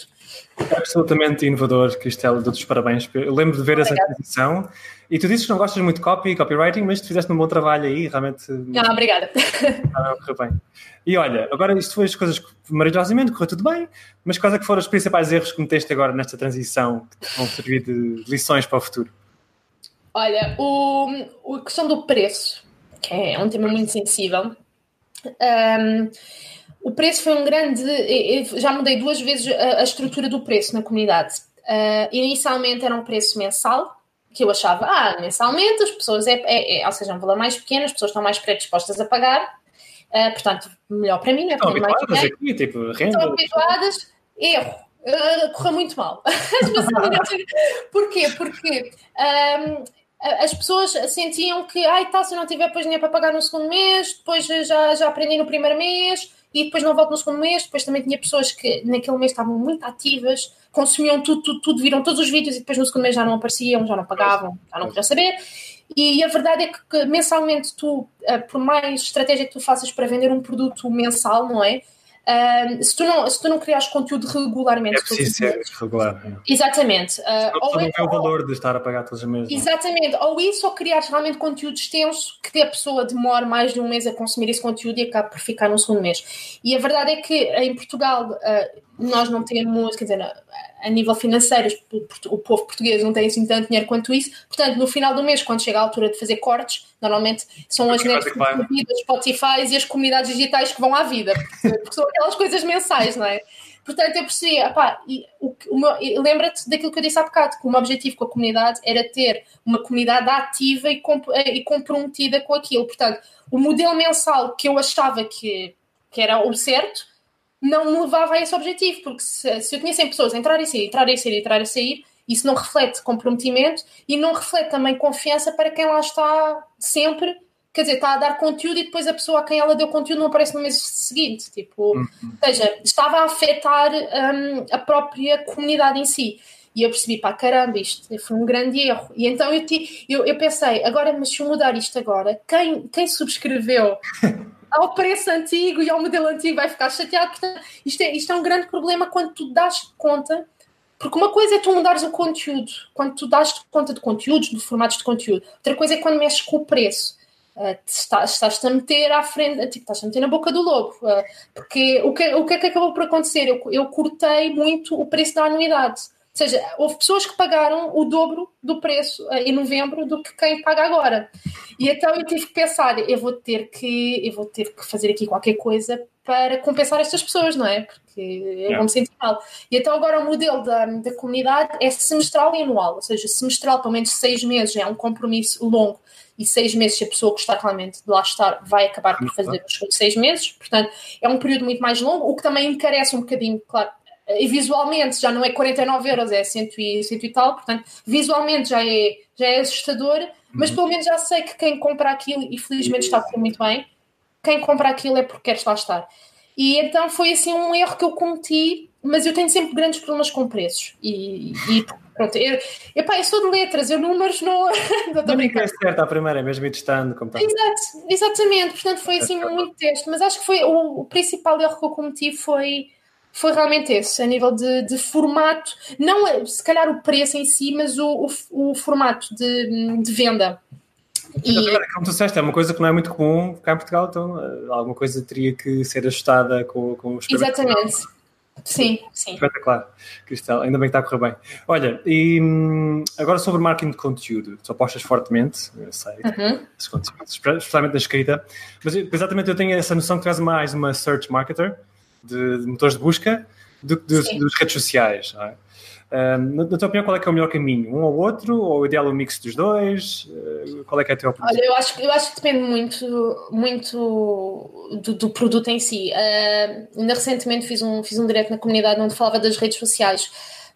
Absolutamente inovador, Cristela, dou-te os parabéns. Eu lembro de ver Obrigada. essa transição e tu dizes que não gostas muito de copy e copywriting, mas tu fizeste um bom trabalho aí, realmente. Ah, obrigada. Ah, correu bem. E olha, agora isto foi as coisas maravilhosamente, correu tudo bem, mas quais é que foram os principais erros que cometeste agora nesta transição que vão servir de lições para o futuro? Olha, o, a questão do preço, que é um tema muito sensível. Um, o preço foi um grande. Já mudei duas vezes a, a estrutura do preço na comunidade. Uh, inicialmente era um preço mensal, que eu achava, ah, mensalmente as pessoas, é, é, é, ou seja, um valor mais pequeno, as pessoas estão mais predispostas a pagar, uh, portanto, melhor para mim, não é? Estão habituadas aqui, tipo, renda. Estão habituadas, erro. Uh, correu muito mal. Porquê? Porque um, as pessoas sentiam que, ai, tá, se eu não tiver depois dinheiro para pagar no segundo mês, depois já, já aprendi no primeiro mês, e depois não volto no segundo mês. Depois também tinha pessoas que naquele mês estavam muito ativas, consumiam tudo, tudo, tudo, viram todos os vídeos e depois no segundo mês já não apareciam, já não pagavam, já não podiam saber. E a verdade é que, que mensalmente tu, eh, por mais estratégia que tu faças para vender um produto mensal, não é? Uh, se, tu não, se tu não criares conteúdo regularmente. É preciso ser regular. É. Exatamente. Uh, ou não é, o valor de estar a pagar todos os meses. Exatamente. Ou isso, ou criares realmente conteúdo extenso que a pessoa demore mais de um mês a consumir esse conteúdo e acabe por ficar no segundo mês. E a verdade é que em Portugal uh, nós não temos, quer dizer, a nível financeiro, o povo português não tem assim tanto dinheiro quanto isso. Portanto, no final do mês, quando chega a altura de fazer cortes, normalmente são as Netflix, Spotify e as comunidades digitais que vão à vida, porque, porque são aquelas coisas mensais, não é? Portanto, eu percebi, lembra-te daquilo que eu disse há bocado, que o meu objetivo com a comunidade era ter uma comunidade ativa e, comp e comprometida com aquilo. Portanto, o modelo mensal que eu achava que, que era o certo, não me levava a esse objetivo, porque se, se eu tinha 100 pessoas a entrar e sair, entrar e sair, entrar e sair, isso não reflete comprometimento e não reflete também confiança para quem lá está sempre, quer dizer, está a dar conteúdo e depois a pessoa a quem ela deu conteúdo não aparece no mês seguinte, tipo, uhum. ou seja, estava a afetar um, a própria comunidade em si. E eu percebi, pá, caramba, isto foi um grande erro. E então eu, te, eu, eu pensei, agora, mas se eu mudar isto agora, quem, quem subscreveu ao preço antigo e ao modelo antigo vai ficar chateado. Portanto, isto é, isto é um grande problema quando tu dás conta, porque uma coisa é tu mudares o conteúdo, quando tu dás conta de conteúdos, de formatos de conteúdo, outra coisa é quando mexes com o preço. Uh, estás, estás a meter à frente, tipo, estás a meter na boca do lobo, uh, porque o que, o que é que acabou por acontecer? Eu, eu cortei muito o preço da anuidade. Seja, houve pessoas que pagaram o dobro do preço uh, em novembro do que quem paga agora. E então eu tive que pensar, eu vou ter que, eu vou ter que fazer aqui qualquer coisa para compensar estas pessoas, não é? Porque eu vou me sentir mal. E então agora o modelo da, da comunidade é semestral e anual, ou seja, semestral pelo menos seis meses é um compromisso longo e seis meses, se a pessoa gostar realmente de lá estar, vai acabar por fazer os seis meses. Portanto, é um período muito mais longo, o que também encarece um bocadinho, claro, e visualmente já não é 49 euros, é 100 e, 100 e tal, portanto, visualmente já é, já é assustador, mas uhum. pelo menos já sei que quem compra aquilo, e felizmente está a correr muito bem, quem compra aquilo é porque queres lá estar. E então foi assim um erro que eu cometi, mas eu tenho sempre grandes problemas com preços. E, e pronto, eu, epá, eu sou de letras, eu números não. não brincando. É certo à primeira, mesmo ir testando. Como. Exato, exatamente, portanto foi assim é muito teste, mas acho que foi o, o principal erro que eu cometi foi foi realmente esse, a nível de, de, formato, não se calhar o preço em si, mas o, o, o formato de, de venda. E... Como tu disseste, é uma coisa que não é muito comum cá em Portugal, então eh, alguma coisa teria que ser ajustada com, com os Exatamente. Sim, sim. Espetacular, Cristal, ainda bem que está a correr bem. Olha, e hum, agora sobre marketing de conteúdo, tu apostas fortemente, eu sei, uhum. especialmente na escrita, mas exatamente eu tenho essa noção que tu és mais uma search marketer, de, de motores de busca do que dos, redes sociais. É? Um, na, na, tua opinião, qual é que é o melhor caminho? Um ou outro? Ou o ideal é um mix dos dois? Uh, qual é que é a tua opinião? Olha, eu acho, eu acho que depende muito, muito do, do produto em si. Uh, ainda recentemente fiz um, fiz um direto na comunidade onde falava das redes sociais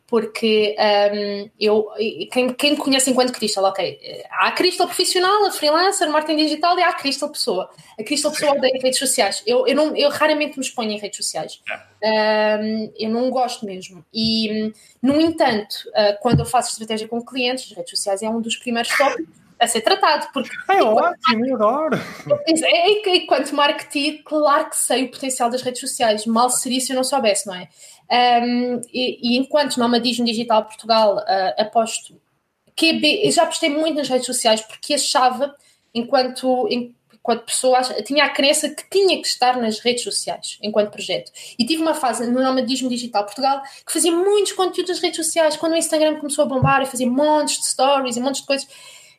porque um, eu, quem, quem me conhece enquanto Crystal, ok, há a Crystal profissional, a freelancer, marketing digital e há a Crystal pessoa. A Crystal pessoa odeia redes sociais. Eu, eu, não, eu raramente me exponho em redes sociais. Um, eu não gosto mesmo. E, no entanto, uh, quando eu faço estratégia com clientes, as redes sociais é um dos primeiros tópicos a ser tratado. Porque, é ótimo, eu adoro. É, enquanto marketing, claro que sei o potencial das redes sociais. Mal seria se eu não soubesse, não é? Um, e, e, enquanto Nomadismo Digital Portugal uh, aposto que já apostei muito nas redes sociais porque achava, enquanto, enquanto pessoa, tinha a crença que tinha que estar nas redes sociais enquanto projeto. E tive uma fase no Nomadismo Digital Portugal que fazia muitos conteúdos nas redes sociais. Quando o Instagram começou a bombar, eu fazia montes de stories e montes de coisas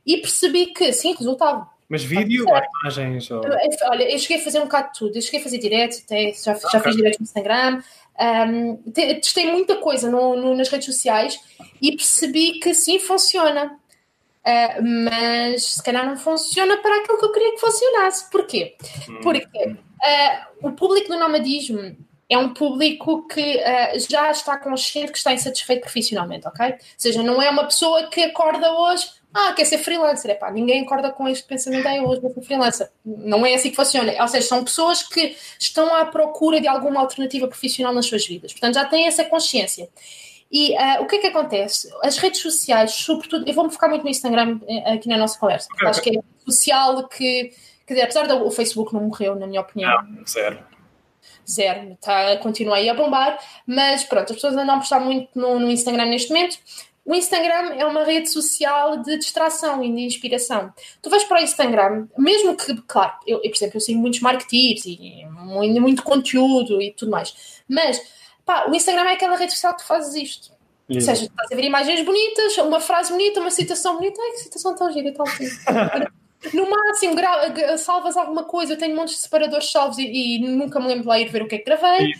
e percebi que sim, resultava. Mas vídeo ou imagens? Ou... Olha, eu cheguei a fazer um bocado de tudo. Eu cheguei a fazer direto, até, já, já okay. fiz direto no Instagram, um, testei muita coisa no, no, nas redes sociais e percebi que sim funciona. Uh, mas se calhar não funciona para aquilo que eu queria que funcionasse. Porquê? Hum. Porque uh, o público do nomadismo é um público que uh, já está consciente que está insatisfeito profissionalmente, ok? Ou seja, não é uma pessoa que acorda hoje ah, quer ser freelancer. Epá, ninguém acorda com este pensamento, ah, hoje vou ser freelancer. Não é assim que funciona. Ou seja, são pessoas que estão à procura de alguma alternativa profissional nas suas vidas. Portanto, já têm essa consciência. E uh, o que é que acontece? As redes sociais, sobretudo, eu vou-me focar muito no Instagram eh, aqui na nossa conversa, porque acho que é social que, quer dizer, apesar do Facebook não morreu, na minha opinião. Não, zero. Zero, tá, continua aí a bombar, mas pronto, as pessoas andam a postar muito no, no Instagram neste momento. O Instagram é uma rede social de distração e de inspiração. Tu vais para o Instagram, mesmo que, claro, eu, eu por exemplo, eu sigo muitos marketeers e muito, muito conteúdo e tudo mais, mas pá, o Instagram é aquela rede social que tu fazes isto. Ou seja, estás a ver imagens bonitas, uma frase bonita, uma citação bonita. Ai, que citação tão gira e tal. No máximo, salvas alguma coisa. Eu tenho montes de separadores salvos e, e, nunca me lembro de lá ir ver o que é que gravei.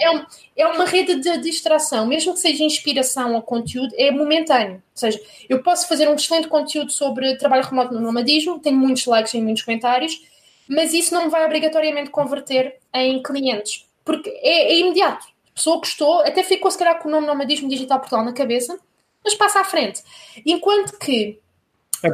É, um, é, uma rede de distração, mesmo que seja inspiração ou conteúdo, é momentâneo. Ou seja, eu posso fazer um excelente conteúdo sobre trabalho remoto no nomadismo, tenho muitos likes e muitos comentários, mas isso não me vai obrigatoriamente converter em clientes, porque é, é imediato. A pessoa gostou, até ficou se calhar com o nome Nomadismo Digital Portugal na cabeça, mas passa à frente. Enquanto que. É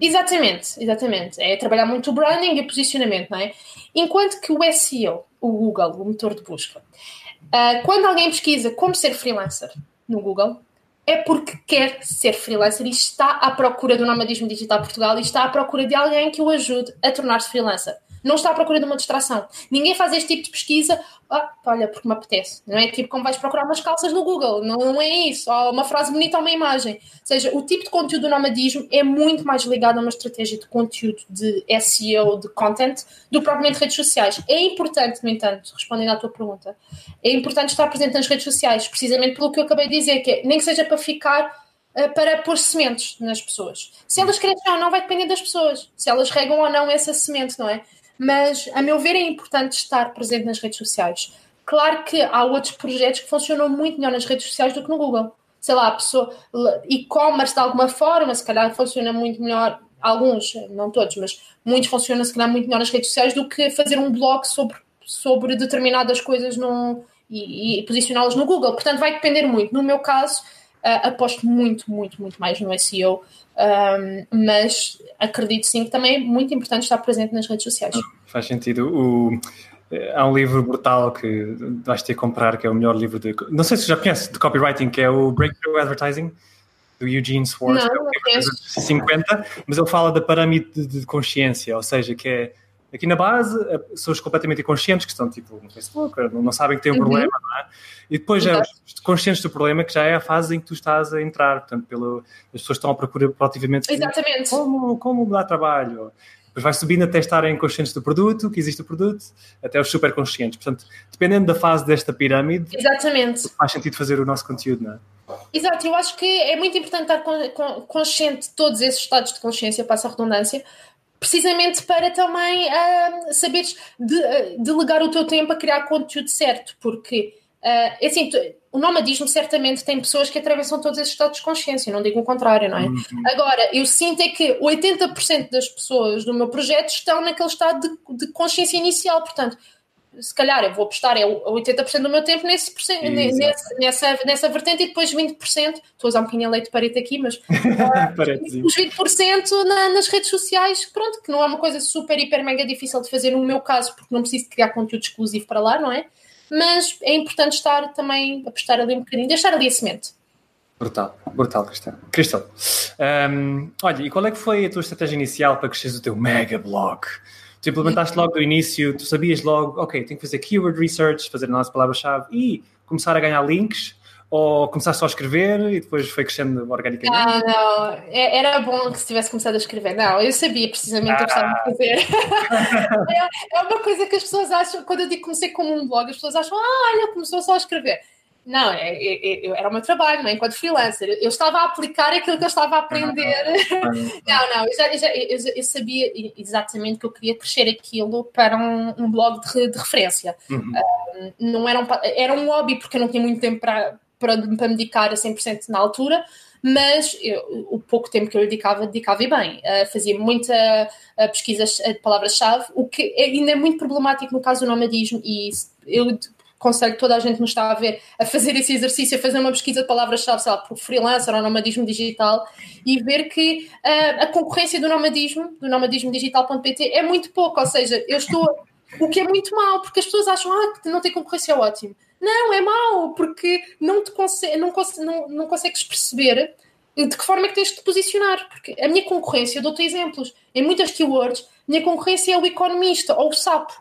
Exatamente, exatamente. É trabalhar muito o branding e o posicionamento, não é? Enquanto que o SEO, o Google, o motor de busca, uh, quando alguém pesquisa como ser freelancer no Google, é porque quer ser freelancer e está à procura do nomadismo digital Portugal e está à procura de alguém que o ajude a tornar-se freelancer. Não está à procura de uma distração. Ninguém faz este tipo de pesquisa, ah, olha, porque me apetece. Não é tipo como vais procurar umas calças no Google. Não é isso. Ou uma frase bonita ou uma imagem. Ou seja, o tipo de conteúdo do nomadismo é muito mais ligado a uma estratégia de conteúdo de SEO, de content, do que propriamente redes sociais. É importante, no entanto, respondendo à tua pergunta, é importante estar presente nas redes sociais, precisamente pelo que eu acabei de dizer, que é, nem que seja para ficar eh, para pôr sementes nas pessoas. Se elas crescem ou não vai depender das pessoas, se elas regam ou não essa semente, não é? Mas, a meu ver, é importante estar presente nas redes sociais. Claro que há outros projetos que funcionam muito melhor nas redes sociais do que no Google. Sei lá, e-commerce de alguma forma, se calhar funciona muito melhor, alguns, não todos, mas muitos funcionam se calhar muito melhor nas redes sociais do que fazer um blog sobre, sobre determinadas coisas no, e, e posicioná-las no Google. Portanto, vai depender muito. No meu caso, Uh, aposto muito, muito, muito mais no SEO, um, mas acredito sim que também é muito importante estar presente nas redes sociais. Faz sentido. O, há um livro brutal que vais ter que comprar, que é o melhor livro de. Não sei se já conhece de copywriting, que é o Breakthrough Advertising, do Eugene Schwartz, não, que é livro de 50, mas ele fala da pirâmide de consciência, ou seja, que é Aqui na base, pessoas completamente inconscientes que estão tipo no Facebook, não sabem que têm um uhum. problema, não é? E depois é os conscientes do problema, que já é a fase em que tu estás a entrar, portanto, pelo, as pessoas estão a procurar proativamente Exatamente. Como, como mudar trabalho. Depois vai subindo até estarem conscientes do produto, que existe o produto, até os super conscientes. Portanto, dependendo da fase desta pirâmide, Exatamente. faz sentido fazer o nosso conteúdo, não é? Exato, eu acho que é muito importante estar consciente de todos esses estados de consciência, passa a redundância, precisamente para também uh, saberes de, uh, delegar o teu tempo a criar conteúdo certo, porque uh, assim, tu, o nomadismo certamente tem pessoas que atravessam todos esses estados de consciência, não digo o contrário, não é? Uhum. Agora, eu sinto é que 80% das pessoas do meu projeto estão naquele estado de, de consciência inicial, portanto, se calhar eu vou apostar é 80% do meu tempo nesse, nesse, nessa, nessa vertente e depois 20%, estou a usar um bocadinho leite parede aqui, mas uh, os 20% na, nas redes sociais, pronto, que não é uma coisa super, hiper, mega difícil de fazer no meu caso, porque não preciso criar conteúdo exclusivo para lá, não é? Mas é importante estar também, apostar ali um bocadinho, deixar ali a semente. Brutal, brutal, Cristão. Cristão, um, olha, e qual é que foi a tua estratégia inicial para crescer o teu mega blog? Tu implementaste logo do início, tu sabias logo, ok, tenho que fazer keyword research, fazer análise de palavra-chave e começar a ganhar links, ou começaste só a escrever e depois foi crescendo organicamente? Ah, não, é, era bom que se tivesse começado a escrever. Não, eu sabia precisamente o que estava a fazer. é, é, uma coisa que as pessoas acham, quando eu digo comecei como um blog, as pessoas acham, ah, olha, começou só a escrever. Não, é, é, é, era o meu trabalho, não é? enquanto freelancer. Eu estava a aplicar aquilo que eu estava a aprender. não, não, eu, já, eu, já, eu, eu, sabia exatamente que eu queria crescer aquilo para um, um blog de, de referência. Uhum. Uh, não era, um, era um hobby, porque eu não tinha muito tempo para, para, para me dedicar a 100% na altura, mas eu, o pouco tempo que eu dedicava, dedicava bem. Uh, fazia muita uh, pesquisa de palavras-chave, o que é, ainda é muito problemático no caso do nomadismo, e eu aconselho toda a gente que nos está a ver a fazer esse exercício, a fazer uma pesquisa de palavras-chave, sei lá, por freelancer ou nomadismo digital e ver que uh, a concorrência do nomadismo, do nomadismo digital.pt é muito pouco, ou seja, eu estou, o que é muito mal, porque as pessoas acham ah, que não tem concorrência é ótimo. Não, é mau, porque não, te consegue, não, não, não consegues perceber de que forma é que tens de te posicionar, porque a minha concorrência, eu dou-te exemplos, em muitas keywords, a minha concorrência é o economista ou o sapo,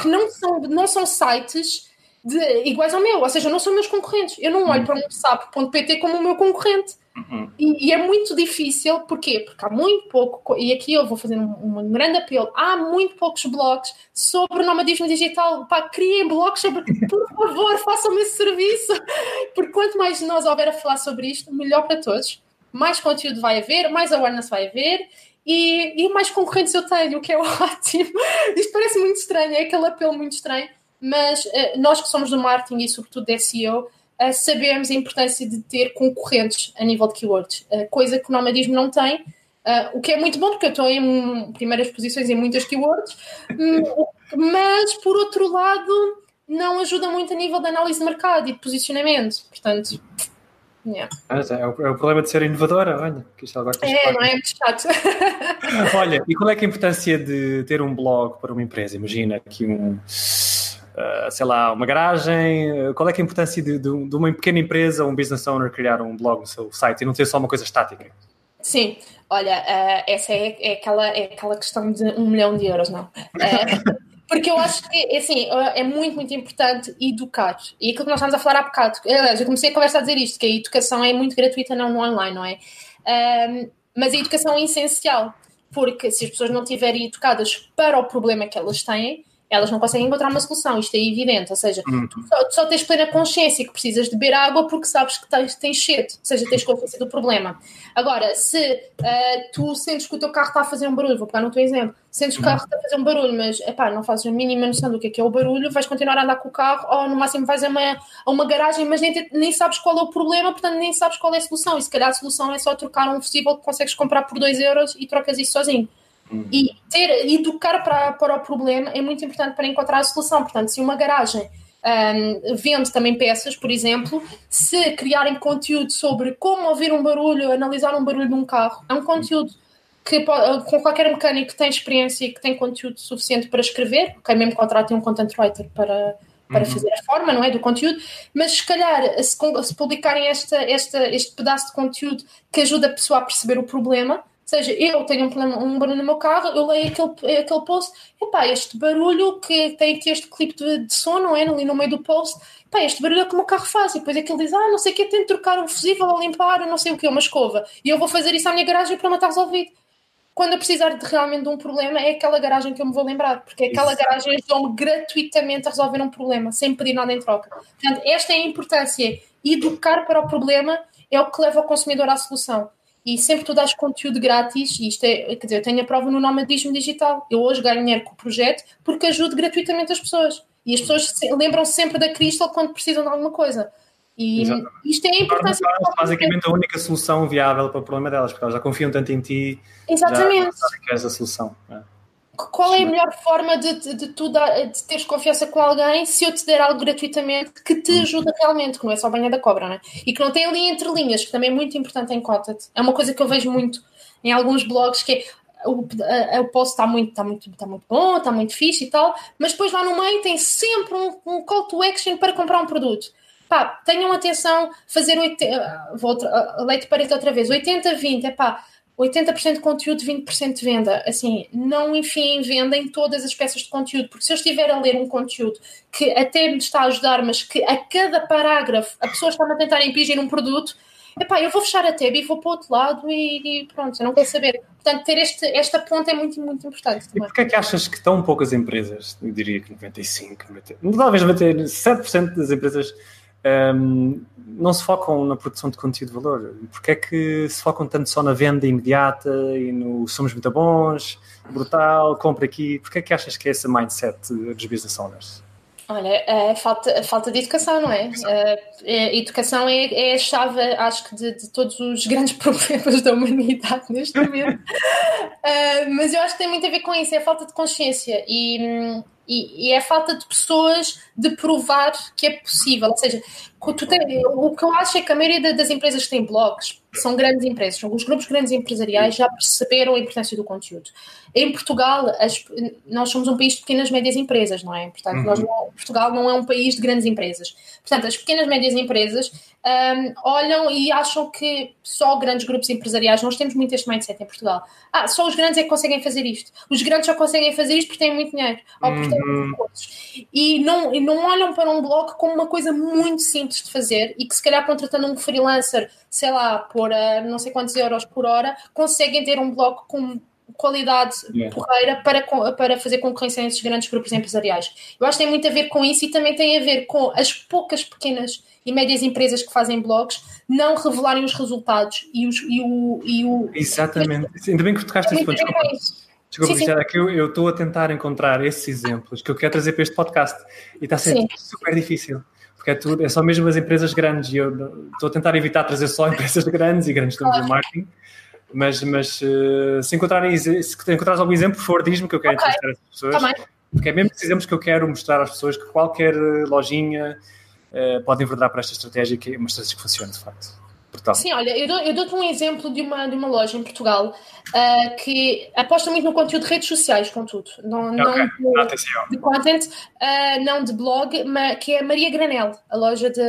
que não são, não são sites de, iguais ao meu, ou seja, não são meus concorrentes. Eu não olho para um sapo.pt como o meu concorrente. Uhum. E, e, é muito difícil, porquê? Porque há muito pouco, e aqui eu vou fazer um, um grande apelo: há muito poucos blogs sobre nomadismo digital. Pá, criem blogs sobre, por favor, façam-me esse serviço, porque quanto mais nós houver a falar sobre isto, melhor para todos. Mais conteúdo vai haver, mais awareness vai haver e, e mais concorrentes eu tenho, o que é ótimo. Isto parece muito estranho, é aquele apelo muito estranho mas uh, nós que somos do marketing e sobretudo de SEO, eh, sabemos a importância de ter concorrentes a nível de keywords, uh, coisa que o nomadismo não tem, o que é muito bom porque eu estou em primeiras posições em muitas keywords, hum, mas por outro lado não ajuda muito a nível de análise de mercado e de posicionamento, portanto... Yeah. É, é, o, é, o, problema de ser inovadora, olha, que isto agora É, não é muito chato. olha, e qual é, é a importância de ter um blog para uma empresa? Imagina aqui um uh, sei lá, uma garagem? Qual é, é a importância de, de, de, uma pequena empresa, um business owner, criar um blog no seu site e não ter só uma coisa estática? Sim, olha, uh, essa é, é, aquela, é aquela questão de um milhão de euros, não? Uh, porque eu acho que, assim, é muito, muito importante educar. E aquilo que nós estamos a falar há bocado, aliás, eu comecei a conversa a dizer isto, que a educação é muito gratuita não no online, não é? Um, mas a educação é essencial, porque se as pessoas não estiverem educadas para o problema que elas têm, elas não conseguem encontrar uma solução, isto é evidente. Ou seja, uhum. tu, só, tu, só, tens plena consciência que precisas de beber água porque sabes que tens, tens sede, ou seja, tens consciência do problema. Agora, se uh, tu sentes que o teu carro está a fazer um barulho, vou pegar no teu exemplo, sentes que o carro está a fazer um barulho, mas epá, não fazes a mínima noção do que é, que é o barulho, vais continuar a andar com o carro ou no máximo vais a uma, a uma garagem, mas nem, nem sabes qual é o problema, portanto nem sabes qual é a solução. E se calhar a solução é só trocar um fusível que consegues comprar por 2 euros e trocas isso sozinho. Uhum. E ter, educar para, para o problema é muito importante para encontrar a solução. Portanto, se uma garagem um, vende também peças, por exemplo, se criarem conteúdo sobre como ouvir um barulho, analisar um barulho num carro, é um conteúdo que com qualquer mecânico que tem experiência e que tem conteúdo suficiente para escrever, ok, mesmo contratem um content writer para, para uhum. fazer a forma, não é, do conteúdo, mas se calhar se, se publicarem esta, esta, este pedaço de conteúdo que ajuda a pessoa a perceber o problema, seja, eu tenho um, problema, um barulho no meu carro, eu leio aquele, aquele post, epá, este barulho que tem aqui este clipe de, de som, não é? Ali no meio do post, epá, este barulho é que o meu carro faz. E depois é que ele diz, ah, não sei o que, tem de trocar um fusível ou limpar, não sei o que, uma escova. E eu vou fazer isso à minha garagem para matar resolvido. Quando eu precisar de realmente de um problema, é aquela garagem que eu me vou lembrar, porque aquela isso. garagem ajudou-me gratuitamente a resolver um problema, sem pedir nada em troca. Portanto, esta é a importância. Educar para o problema é o que leva o consumidor à solução e sempre tu dás conteúdo grátis, e isto é, quer dizer, eu tenho a prova no nomadismo digital. Eu hoje ganho dinheiro com o projeto porque ajudo gratuitamente as pessoas. E as pessoas se, lembram -se sempre da Crystal quando precisam de alguma coisa. E Exatamente. isto é importante. Basicamente a única solução viável para o problema delas, porque elas já confiam tanto em ti. Exatamente. Já que és a solução. É qual é a melhor forma de, de, de tu dar, de teres confiança com alguém se eu te der algo gratuitamente que te hum. ajuda realmente, que não é só banha da cobra, né? E que não tem ali entre linhas, que também é muito importante em Content. É uma coisa que eu vejo muito em alguns blogs que é o, o post está muito, está, muito, está muito bom, está muito fixe e tal, mas depois lá no meio tem sempre um, um call to action para comprar um produto. Pá, tenham atenção, fazer 80, vou outra, leite para outra vez, 80-20, é pá, 80% de conteúdo, 20% de venda. Assim, não enfiem venda em todas as peças de conteúdo, porque se eu estiver a ler um conteúdo que até me está a ajudar, mas que a cada parágrafo a pessoa está a tentar impingir um produto, epá, eu vou fechar a tab e vou para o outro lado e, e pronto, eu não quero saber. Portanto, ter este, esta ponta é muito, muito importante. Também. E porquê é que achas que tão poucas empresas, eu diria que 95, 90, talvez 97% das empresas um, não se focam na produção de conteúdo de valor? Porque é que se focam tanto só na venda imediata e no somos muito bons, brutal, compra aqui? Porquê é que achas que é esse mindset dos business owners? Olha, é falta, falta de educação, não é? A educação é, é a chave, acho que, de, de, todos os grandes problemas da humanidade neste momento. uh, mas eu acho que tem muito a ver com isso, é a falta de consciência e, e, e é a falta de pessoas de provar que é possível. Ou seja, tem, o que eu acho é que a maioria das empresas que têm blogs são grandes empresas, os grupos grandes empresariais já perceberam a importância do conteúdo. Em Portugal, as, nós somos um país de pequenas e médias empresas, não é? Portanto, uhum. Portugal não é um país de grandes empresas. Portanto, as pequenas e médias empresas um, olham e acham que só grandes grupos empresariais, nós temos muito este mindset em Portugal. Ah, só os grandes é que conseguem fazer isto. Os grandes só conseguem fazer isto porque têm muito dinheiro ou porque têm muitos recursos. E não, e não olham para um blog como uma coisa muito simples de fazer e que se calhar contratando um freelancer, sei lá, por uh, não sei quantos euros por hora, conseguem ter um blog com qualidade yeah. porreira para, para fazer concorrência a esses grandes grupos empresariais. Eu acho que tem muito a ver com isso e também tem a ver com as poucas pequenas e médias empresas que fazem blogs não revelarem os resultados e, os, e, o, e o. Exatamente. Ainda bem que tocaste esse ponto. Desculpa, Cristiana, que eu estou a tentar encontrar esses exemplos que eu quero trazer para este podcast e está a sim. super difícil. Porque é, tudo, é só mesmo as empresas grandes e eu estou a tentar evitar trazer só empresas grandes e grandes termos de marketing mas, mas uh, se, encontrarem, se encontrares algum exemplo, por favor, diz-me que eu quero okay. entrevistar as pessoas. Também. Porque é mesmo esses exemplos que eu quero mostrar às pessoas que qualquer lojinha uh, pode enverdar para esta estratégia, que é uma estratégia que funciona, de facto. Portal. Sim, olha, eu, dou, eu dou-te um exemplo de uma, de uma loja em Portugal uh, que aposta muito no conteúdo de redes sociais, contudo. Não, não Ok, de, de content, uh, não de blog, mas, que é a Maria Granel, a loja de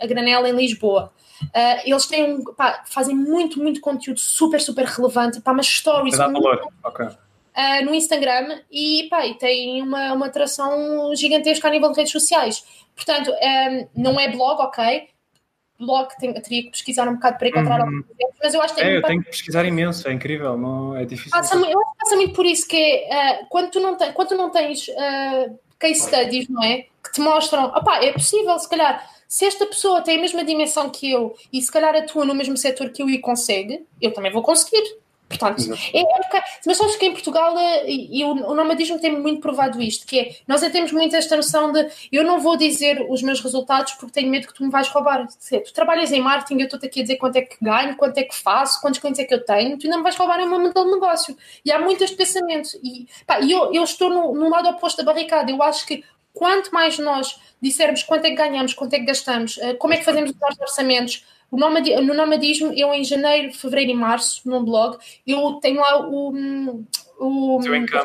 a Granel em Lisboa. Uh, eles têm, pá, fazem muito, muito conteúdo super, super relevante, pá, mas stories Dá valor. Ok. uh, no Instagram e, pá, e tem uma, uma atração gigantesca a nível de redes sociais. Portanto, um, não é blog, ok? Blog tem- teria que pesquisar um bocado para encontrar Hum. alguns exemplos, mas eu acho que tem É, eu tenho que pesquisar imenso, é incrível, não é difícil. passa, eu acho que passa muito por isso que é, uh, quando, tu não tens, quando tu não tens uh, case studies, não é? Que te mostram, opá, é possível, se calhar, se esta pessoa tem a mesma dimensão que eu e se calhar atua no mesmo setor que eu e consegue, eu também vou conseguir. Portanto, é, é mas sabes que em Portugal, eh, e, e o, o nomadismo tem muito provado isto, que é, nós temos muito esta noção de eu não vou dizer os meus resultados porque tenho medo que tu me vais roubar. Se tu trabalhas em marketing, eu estou-te aqui a dizer quanto é que ganho, quanto é que faço, quantos clientes é que eu tenho, tu ainda me vais roubar é uma modelo de negócio. E há muito este pensamento. E pá, eu, eu estou no, no lado oposto da barricada. Eu acho que quanto mais nós dissermos quanto é que ganhamos, quanto é que gastamos, eh, como é que fazemos os nossos orçamentos, o nomadi- no nomadismo, eu em janeiro, fevereiro e março, num blog, eu tenho lá o. o income.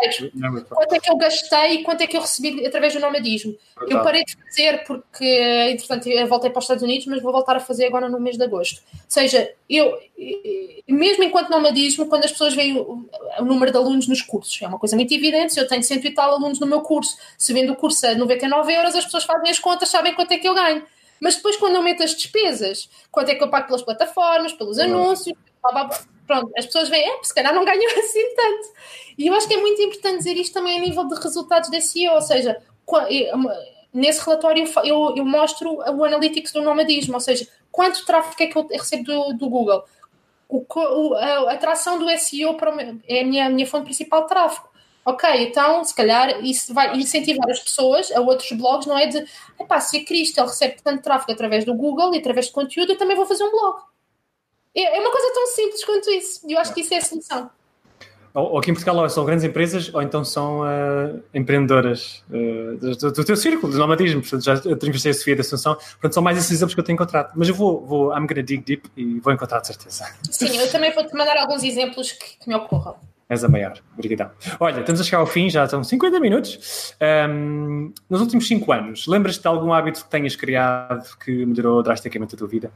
mas- Quanto é que eu gastei e quanto é que eu recebi através do nomadismo? Eu Brutal. parei de fazer porque, entretanto, eu voltei para os Estados Unidos, mas vou voltar a fazer agora no mês de agosto. Ou seja, eu, mesmo enquanto nomadismo, quando as pessoas veem o, o número de alunos nos cursos, é uma coisa muito evidente. Se eu tenho cento e tal alunos no meu curso, se vendo o curso a 99 euros, as pessoas fazem as contas, sabem quanto é que eu ganho. Mas depois, quando eu meto as despesas, quanto é que eu pago pelas plataformas, pelos anúncios, blá, blá, blá, pronto, as pessoas veem, é, se calhar não ganham assim tanto. E eu acho que é muito importante dizer isto também a nível de resultados da SEO, ou seja, nesse relatório eu eu, mostro o analytics do nomadismo, ou seja, quanto tráfego é que eu recebo do, do Google. O, a, atração do SEO para é a minha, a minha fonte principal de tráfego. Ok, então se calhar isso vai incentivar as pessoas a outros blogs, não é de epá, se a Cristo ele recebe tanto tráfego através do Google e através de conteúdo, eu também vou fazer um blog. É é uma coisa tão simples quanto isso. E eu acho que isso é a solução. Ou, ou aqui em Portugal são grandes empresas ou então são ah, empreendedoras do, do- do teu círculo, do nomadismo. Portanto, já entrevistei a Sofia da Assunção. Portanto, são mais esses exemplos que eu tenho encontrado. Mas eu vou, vou I'm gonna dig deep e vou encontrar de certeza. Sim, eu também vou-te mandar alguns exemplos que, que me ocorram. És a maior. Obrigadão. Olha, estamos a chegar ao fim, já são 50 minutos. Ahm, nos últimos 5 anos, lembras-te de algum hábito que tenhas criado que melhorou drasticamente a tua vida?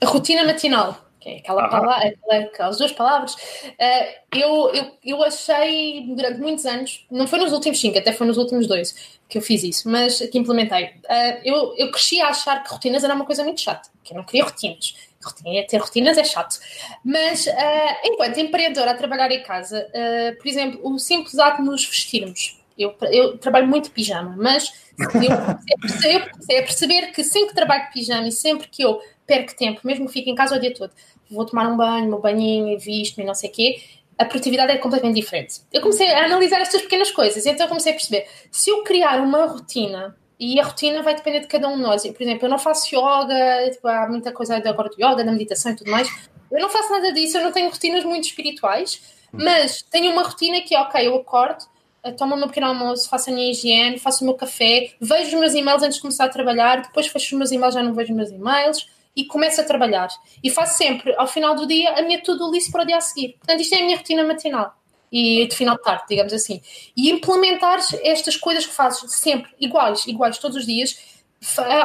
A rotina matinal, que é aquela Ah. palavra, aquela- aquelas duas palavras, eh, eu, eu, eu achei durante muitos anos, não foi nos últimos cinco, até foi nos últimos dois que eu fiz isso, mas que implementei. Eh, eu, eu cresci a achar que rotinas era uma coisa muito chata, que eu não queria rotinas. Rotina- Ter rotinas é chato. Mas, eh, enquanto empreendedora a trabalhar em casa, eh, por exemplo, o simples ato de nos vestirmos. Eu, eu trabalho muito de pijama, mas eu comecei, a perceber, que sempre que trabalho de pijama e sempre que eu perco tempo, mesmo que fique em casa o dia todo, vou tomar um banho, meu banhinho, visto e não sei o quê, a produtividade é completamente diferente. Eu comecei a analisar estas pequenas coisas, então comecei a perceber, se eu criar uma rotina, e a rotina vai depender de cada um de nós, por exemplo, eu não faço yoga, tipo, há muita coisa agora do yoga, da meditação e tudo mais, eu não faço nada disso, eu não tenho rotinas muito espirituais, mas tenho uma rotina que é, ok, eu acordo, eh, tomo o meu pequeno almoço, faço a minha higiene, faço o meu café, vejo os meus e-mails antes de começar a trabalhar, depois fecho os meus e-mails, já não vejo os meus e-mails e começo a trabalhar. E faço sempre, ao final do dia, a minha to-do list para o dia a seguir. Portanto, isto é a minha rotina matinal e de final de tarde, digamos assim. E implementar estas coisas que fazes sempre, iguais, iguais, todos os dias,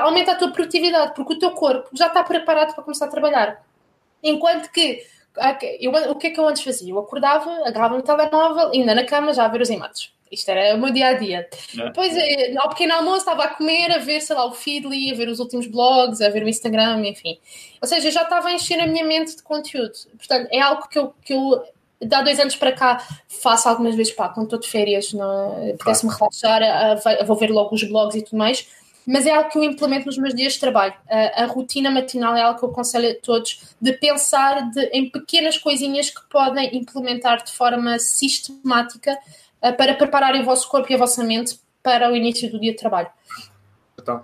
aumenta a tua produtividade, porque o teu corpo já está preparado para começar a trabalhar. Enquanto que eu, o que é que eu antes fazia? Eu acordava, agarrava no telemóvel, ainda na cama, já a ver os imagens. Isto era o meu dia a dia. Depois, eh, ao pequeno almoço, estava a comer, a ver, sei lá, o Feedly, a ver os últimos blogs, a ver o Instagram, enfim. Ou seja, já estava a encher a minha mente de conteúdo. Portanto, é algo que eu, que eu de há dois anos para cá faço algumas vezes, pá, quando estou de férias, pudesse-me relaxar, vou ver logo os blogs e tudo mais mas é algo que eu implemento nos meus dias de trabalho. A, a, rotina matinal é algo que eu aconselho a todos de pensar de, em pequenas coisinhas que podem implementar de forma sistemática uh, para prepararem o vosso corpo e a vossa mente para o início do dia de trabalho. Então,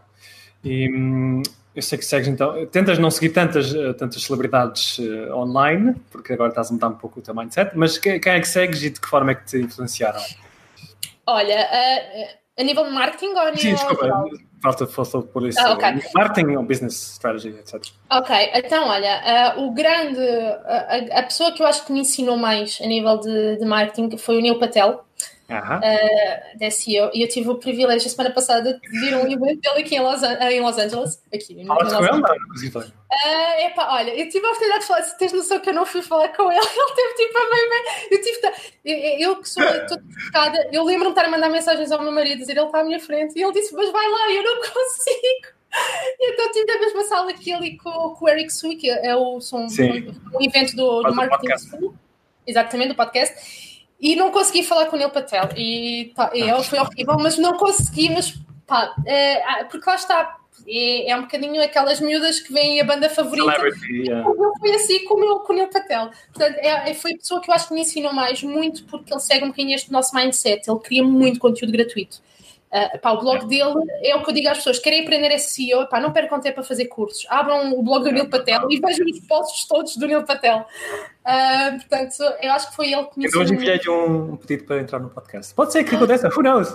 e hum, eu sei que segues então, tentas não seguir tantas, tantas celebridades uh, online, porque agora estás a mudar um pouco o teu mindset, mas quem, quem é que segues e de que forma é que te influenciaram? Olha, uh, a nível de marketing ou a nível Sim, desculpa, falta fosse por isso. Ah, ok. Marketing ou business strategy, etc. Ok, então olha, uh, o grande, a, a pessoa que eu acho que me ensinou mais a nível de, de marketing foi o Neil Patel. Uh, da CEO, e eu tive o privilégio semana passada de vir um evento dele aqui em Los, An- em Los Angeles. Aqui, em Falaste Los com ele? Não, epá, olha, eu tive a oportunidade de falar, se tens noção que eu não fui falar com ele, ele teve tipo a bem, bem. Eu tive. Eu, eu- eu que sou toda focada, eu lembro-me de estar a mandar mensagens ao meu marido, dizer ele está à minha frente, e ele disse, mas vai lá, eu não consigo. E então tive na mesma sala que ele com, com o Eric Sui, que é o som, Sim. um evento do, do Marketing. School, exatamente, do podcast. E não consegui falar com o Neil Patel. E, pá, e ele foi horrível, mas não consegui, mas pá, ah, porque lá está, é, é um bocadinho aquelas miúdas que veem a banda favorita. Celebrity, yeah. Eu fui assim com o meu, com o Neil Patel. Portanto, é, é- foi a pessoa que eu acho que me ensinou mais, muito porque ele segue um bocadinho este nosso mindset. Ele cria muito conteúdo gratuito. Ah, pá, o blog dele é o que eu digo às pessoas: querem aprender SEO, pá, não percam tempo a fazer cursos. Abram o blog do Neil Patel e vejam os posts todos do Neil Patel. Ah, portanto, eu acho que foi ele que me ensinou. hoje enviei-lhe um, um pedido para entrar no podcast. Pode ser que aconteça, who knows?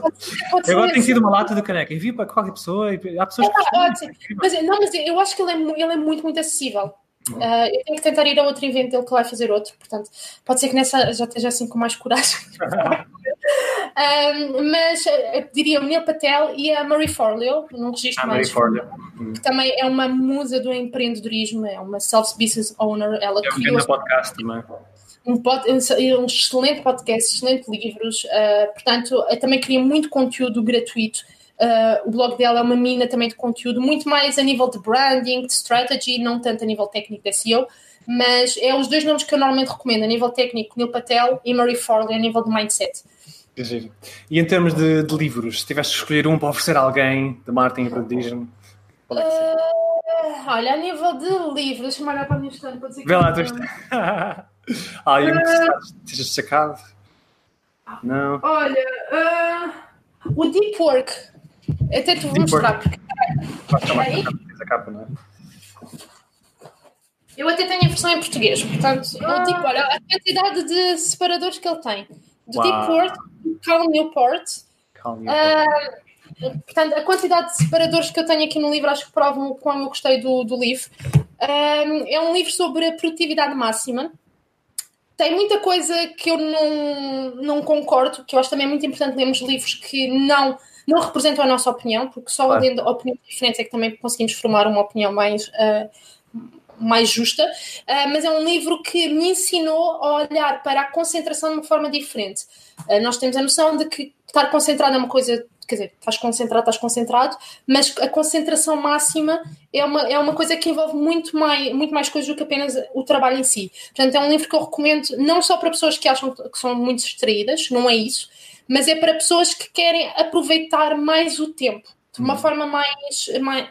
Pode ser. Agora tem sido uma lata de caneca. Envio para qualquer pessoa e há pessoas que Ah, gostam. ótimo. Mas, não, mas eu acho que ele é, ele é muito, muito acessível. Ah, eu tenho que tentar ir a outro evento dele que vai fazer outro, portanto, pode ser que nessa já esteja assim com mais coragem. Ah, mas eu diria o Neil Patel e a Marie Forleo, num registro Ah, mais. Ford. que também é uma musa do empreendedorismo, é uma self-business owner. Ela vi criou no podcast também. um, pod, um excelente podcast, excelentes livros, uh, portanto, eu também cria muito conteúdo gratuito. Uh, o blog dela é uma mina também de conteúdo, muito mais a nível de branding, de strategy, não tanto a nível técnico de SEO, mas é os dois nomes que eu normalmente recomendo, a nível técnico, Neil Patel e Marie Forley, a nível de mindset. Que giro. E em termos de, de livros, se tivesse que escolher um para oferecer a alguém de marketing e empreendedorismo, qual é que seria? Uh, olha, a nível de livros, deixa-me olhar para a minha estante para dizer Vê lá, que tu Há alguém que seja destacado? Não. Olha, ah, o Deep Work. Até te vou Deep mostrar, Work. porque chamar Aí? a capa, não é? eu até tenho a versão em português. Portanto, o Deep, olha, a quantidade de separadores que ele tem. Do Uau. Deep Work, Cal Newport. Ah, portanto, a quantidade de separadores que eu tenho aqui no livro acho que provam o quão eu gostei do, do livro. É um livro sobre a produtividade máxima. Tem muita coisa que eu não, não concordo, que eu acho também muito importante lermos livros que não, não representam a nossa opinião, porque só Claro. lendo opiniões diferentes é que também conseguimos formar uma opinião mais, ah, mais justa. Ah, mas é um livro que me ensinou a olhar para a concentração de uma forma diferente. Ah, nós temos a noção de que estar concentrado é uma coisa, quer dizer, estás concentrado, estás concentrado, mas a concentração máxima é uma, é uma coisa que envolve muito mais, muito mais coisas do que apenas o trabalho em si. Portanto, é um livro que eu recomendo não só para pessoas que acham que são muito distraídas, não é isso, mas é para pessoas que querem aproveitar mais o tempo de uma forma mais, mais,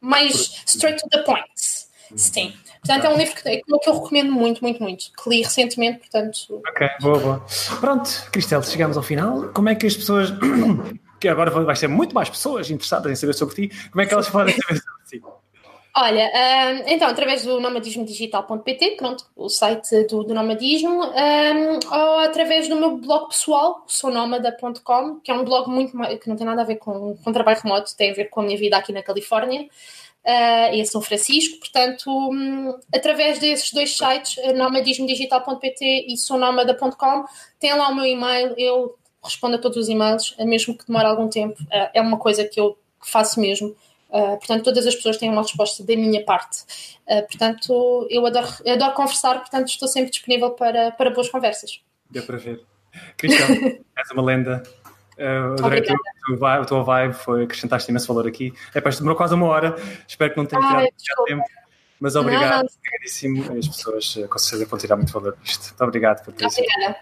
mais straight to the point. Sim. Portanto, é um livro que, que eu recomendo muito, muito, muito. Que li recentemente, portanto. Ok, boa, boa. Pronto, Cristel, chegamos ao final. Como é que as pessoas, que agora vai ser muito mais pessoas interessadas em saber sobre ti, como é que elas podem saber sobre ti? Olha, hum, então, através do nomadismodigital.pt, pronto, o site do, do nomadismo, hum, ou através do meu blog pessoal, sonomada.com, que é um blog muito que não tem nada a ver com, com trabalho remoto, tem a ver com a minha vida aqui na Califórnia uh, e em São Francisco. Portanto, hum, através desses dois sites, eh, nomadismodigital.pt e sonomada.com, tem lá o meu e-mail, eu respondo a todos os e-mails, eh, mesmo que demore algum tempo, eh, é uma coisa que eu faço mesmo. Uh, portanto, todas as pessoas têm uma resposta da minha parte. Uh, portanto, eu adoro, eu adoro conversar, portanto, estou sempre disponível para, para boas conversas. Deu para ver. Cristel, és uma lenda. Uh, adorei a tua vibe, foi acrescentaste imenso valor aqui. É, pá, demorou quase uma hora, espero que não tenha Ai, tirado muito desculpa. tempo. Mas obrigado, obrigadíssimo. As pessoas uh, com certeza vão tirar muito valor disto. Muito obrigado por ter. Obrigada.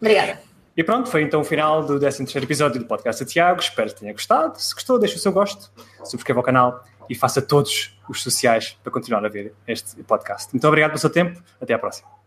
Obrigada. E pronto, foi então o final do 13 episódio do podcast de Tiago. Espero que tenha gostado. Se gostou, deixe o seu gosto, subscreva o canal e faça todos os sociais para continuar a ver este podcast. Muito obrigado pelo seu tempo. Até à próxima.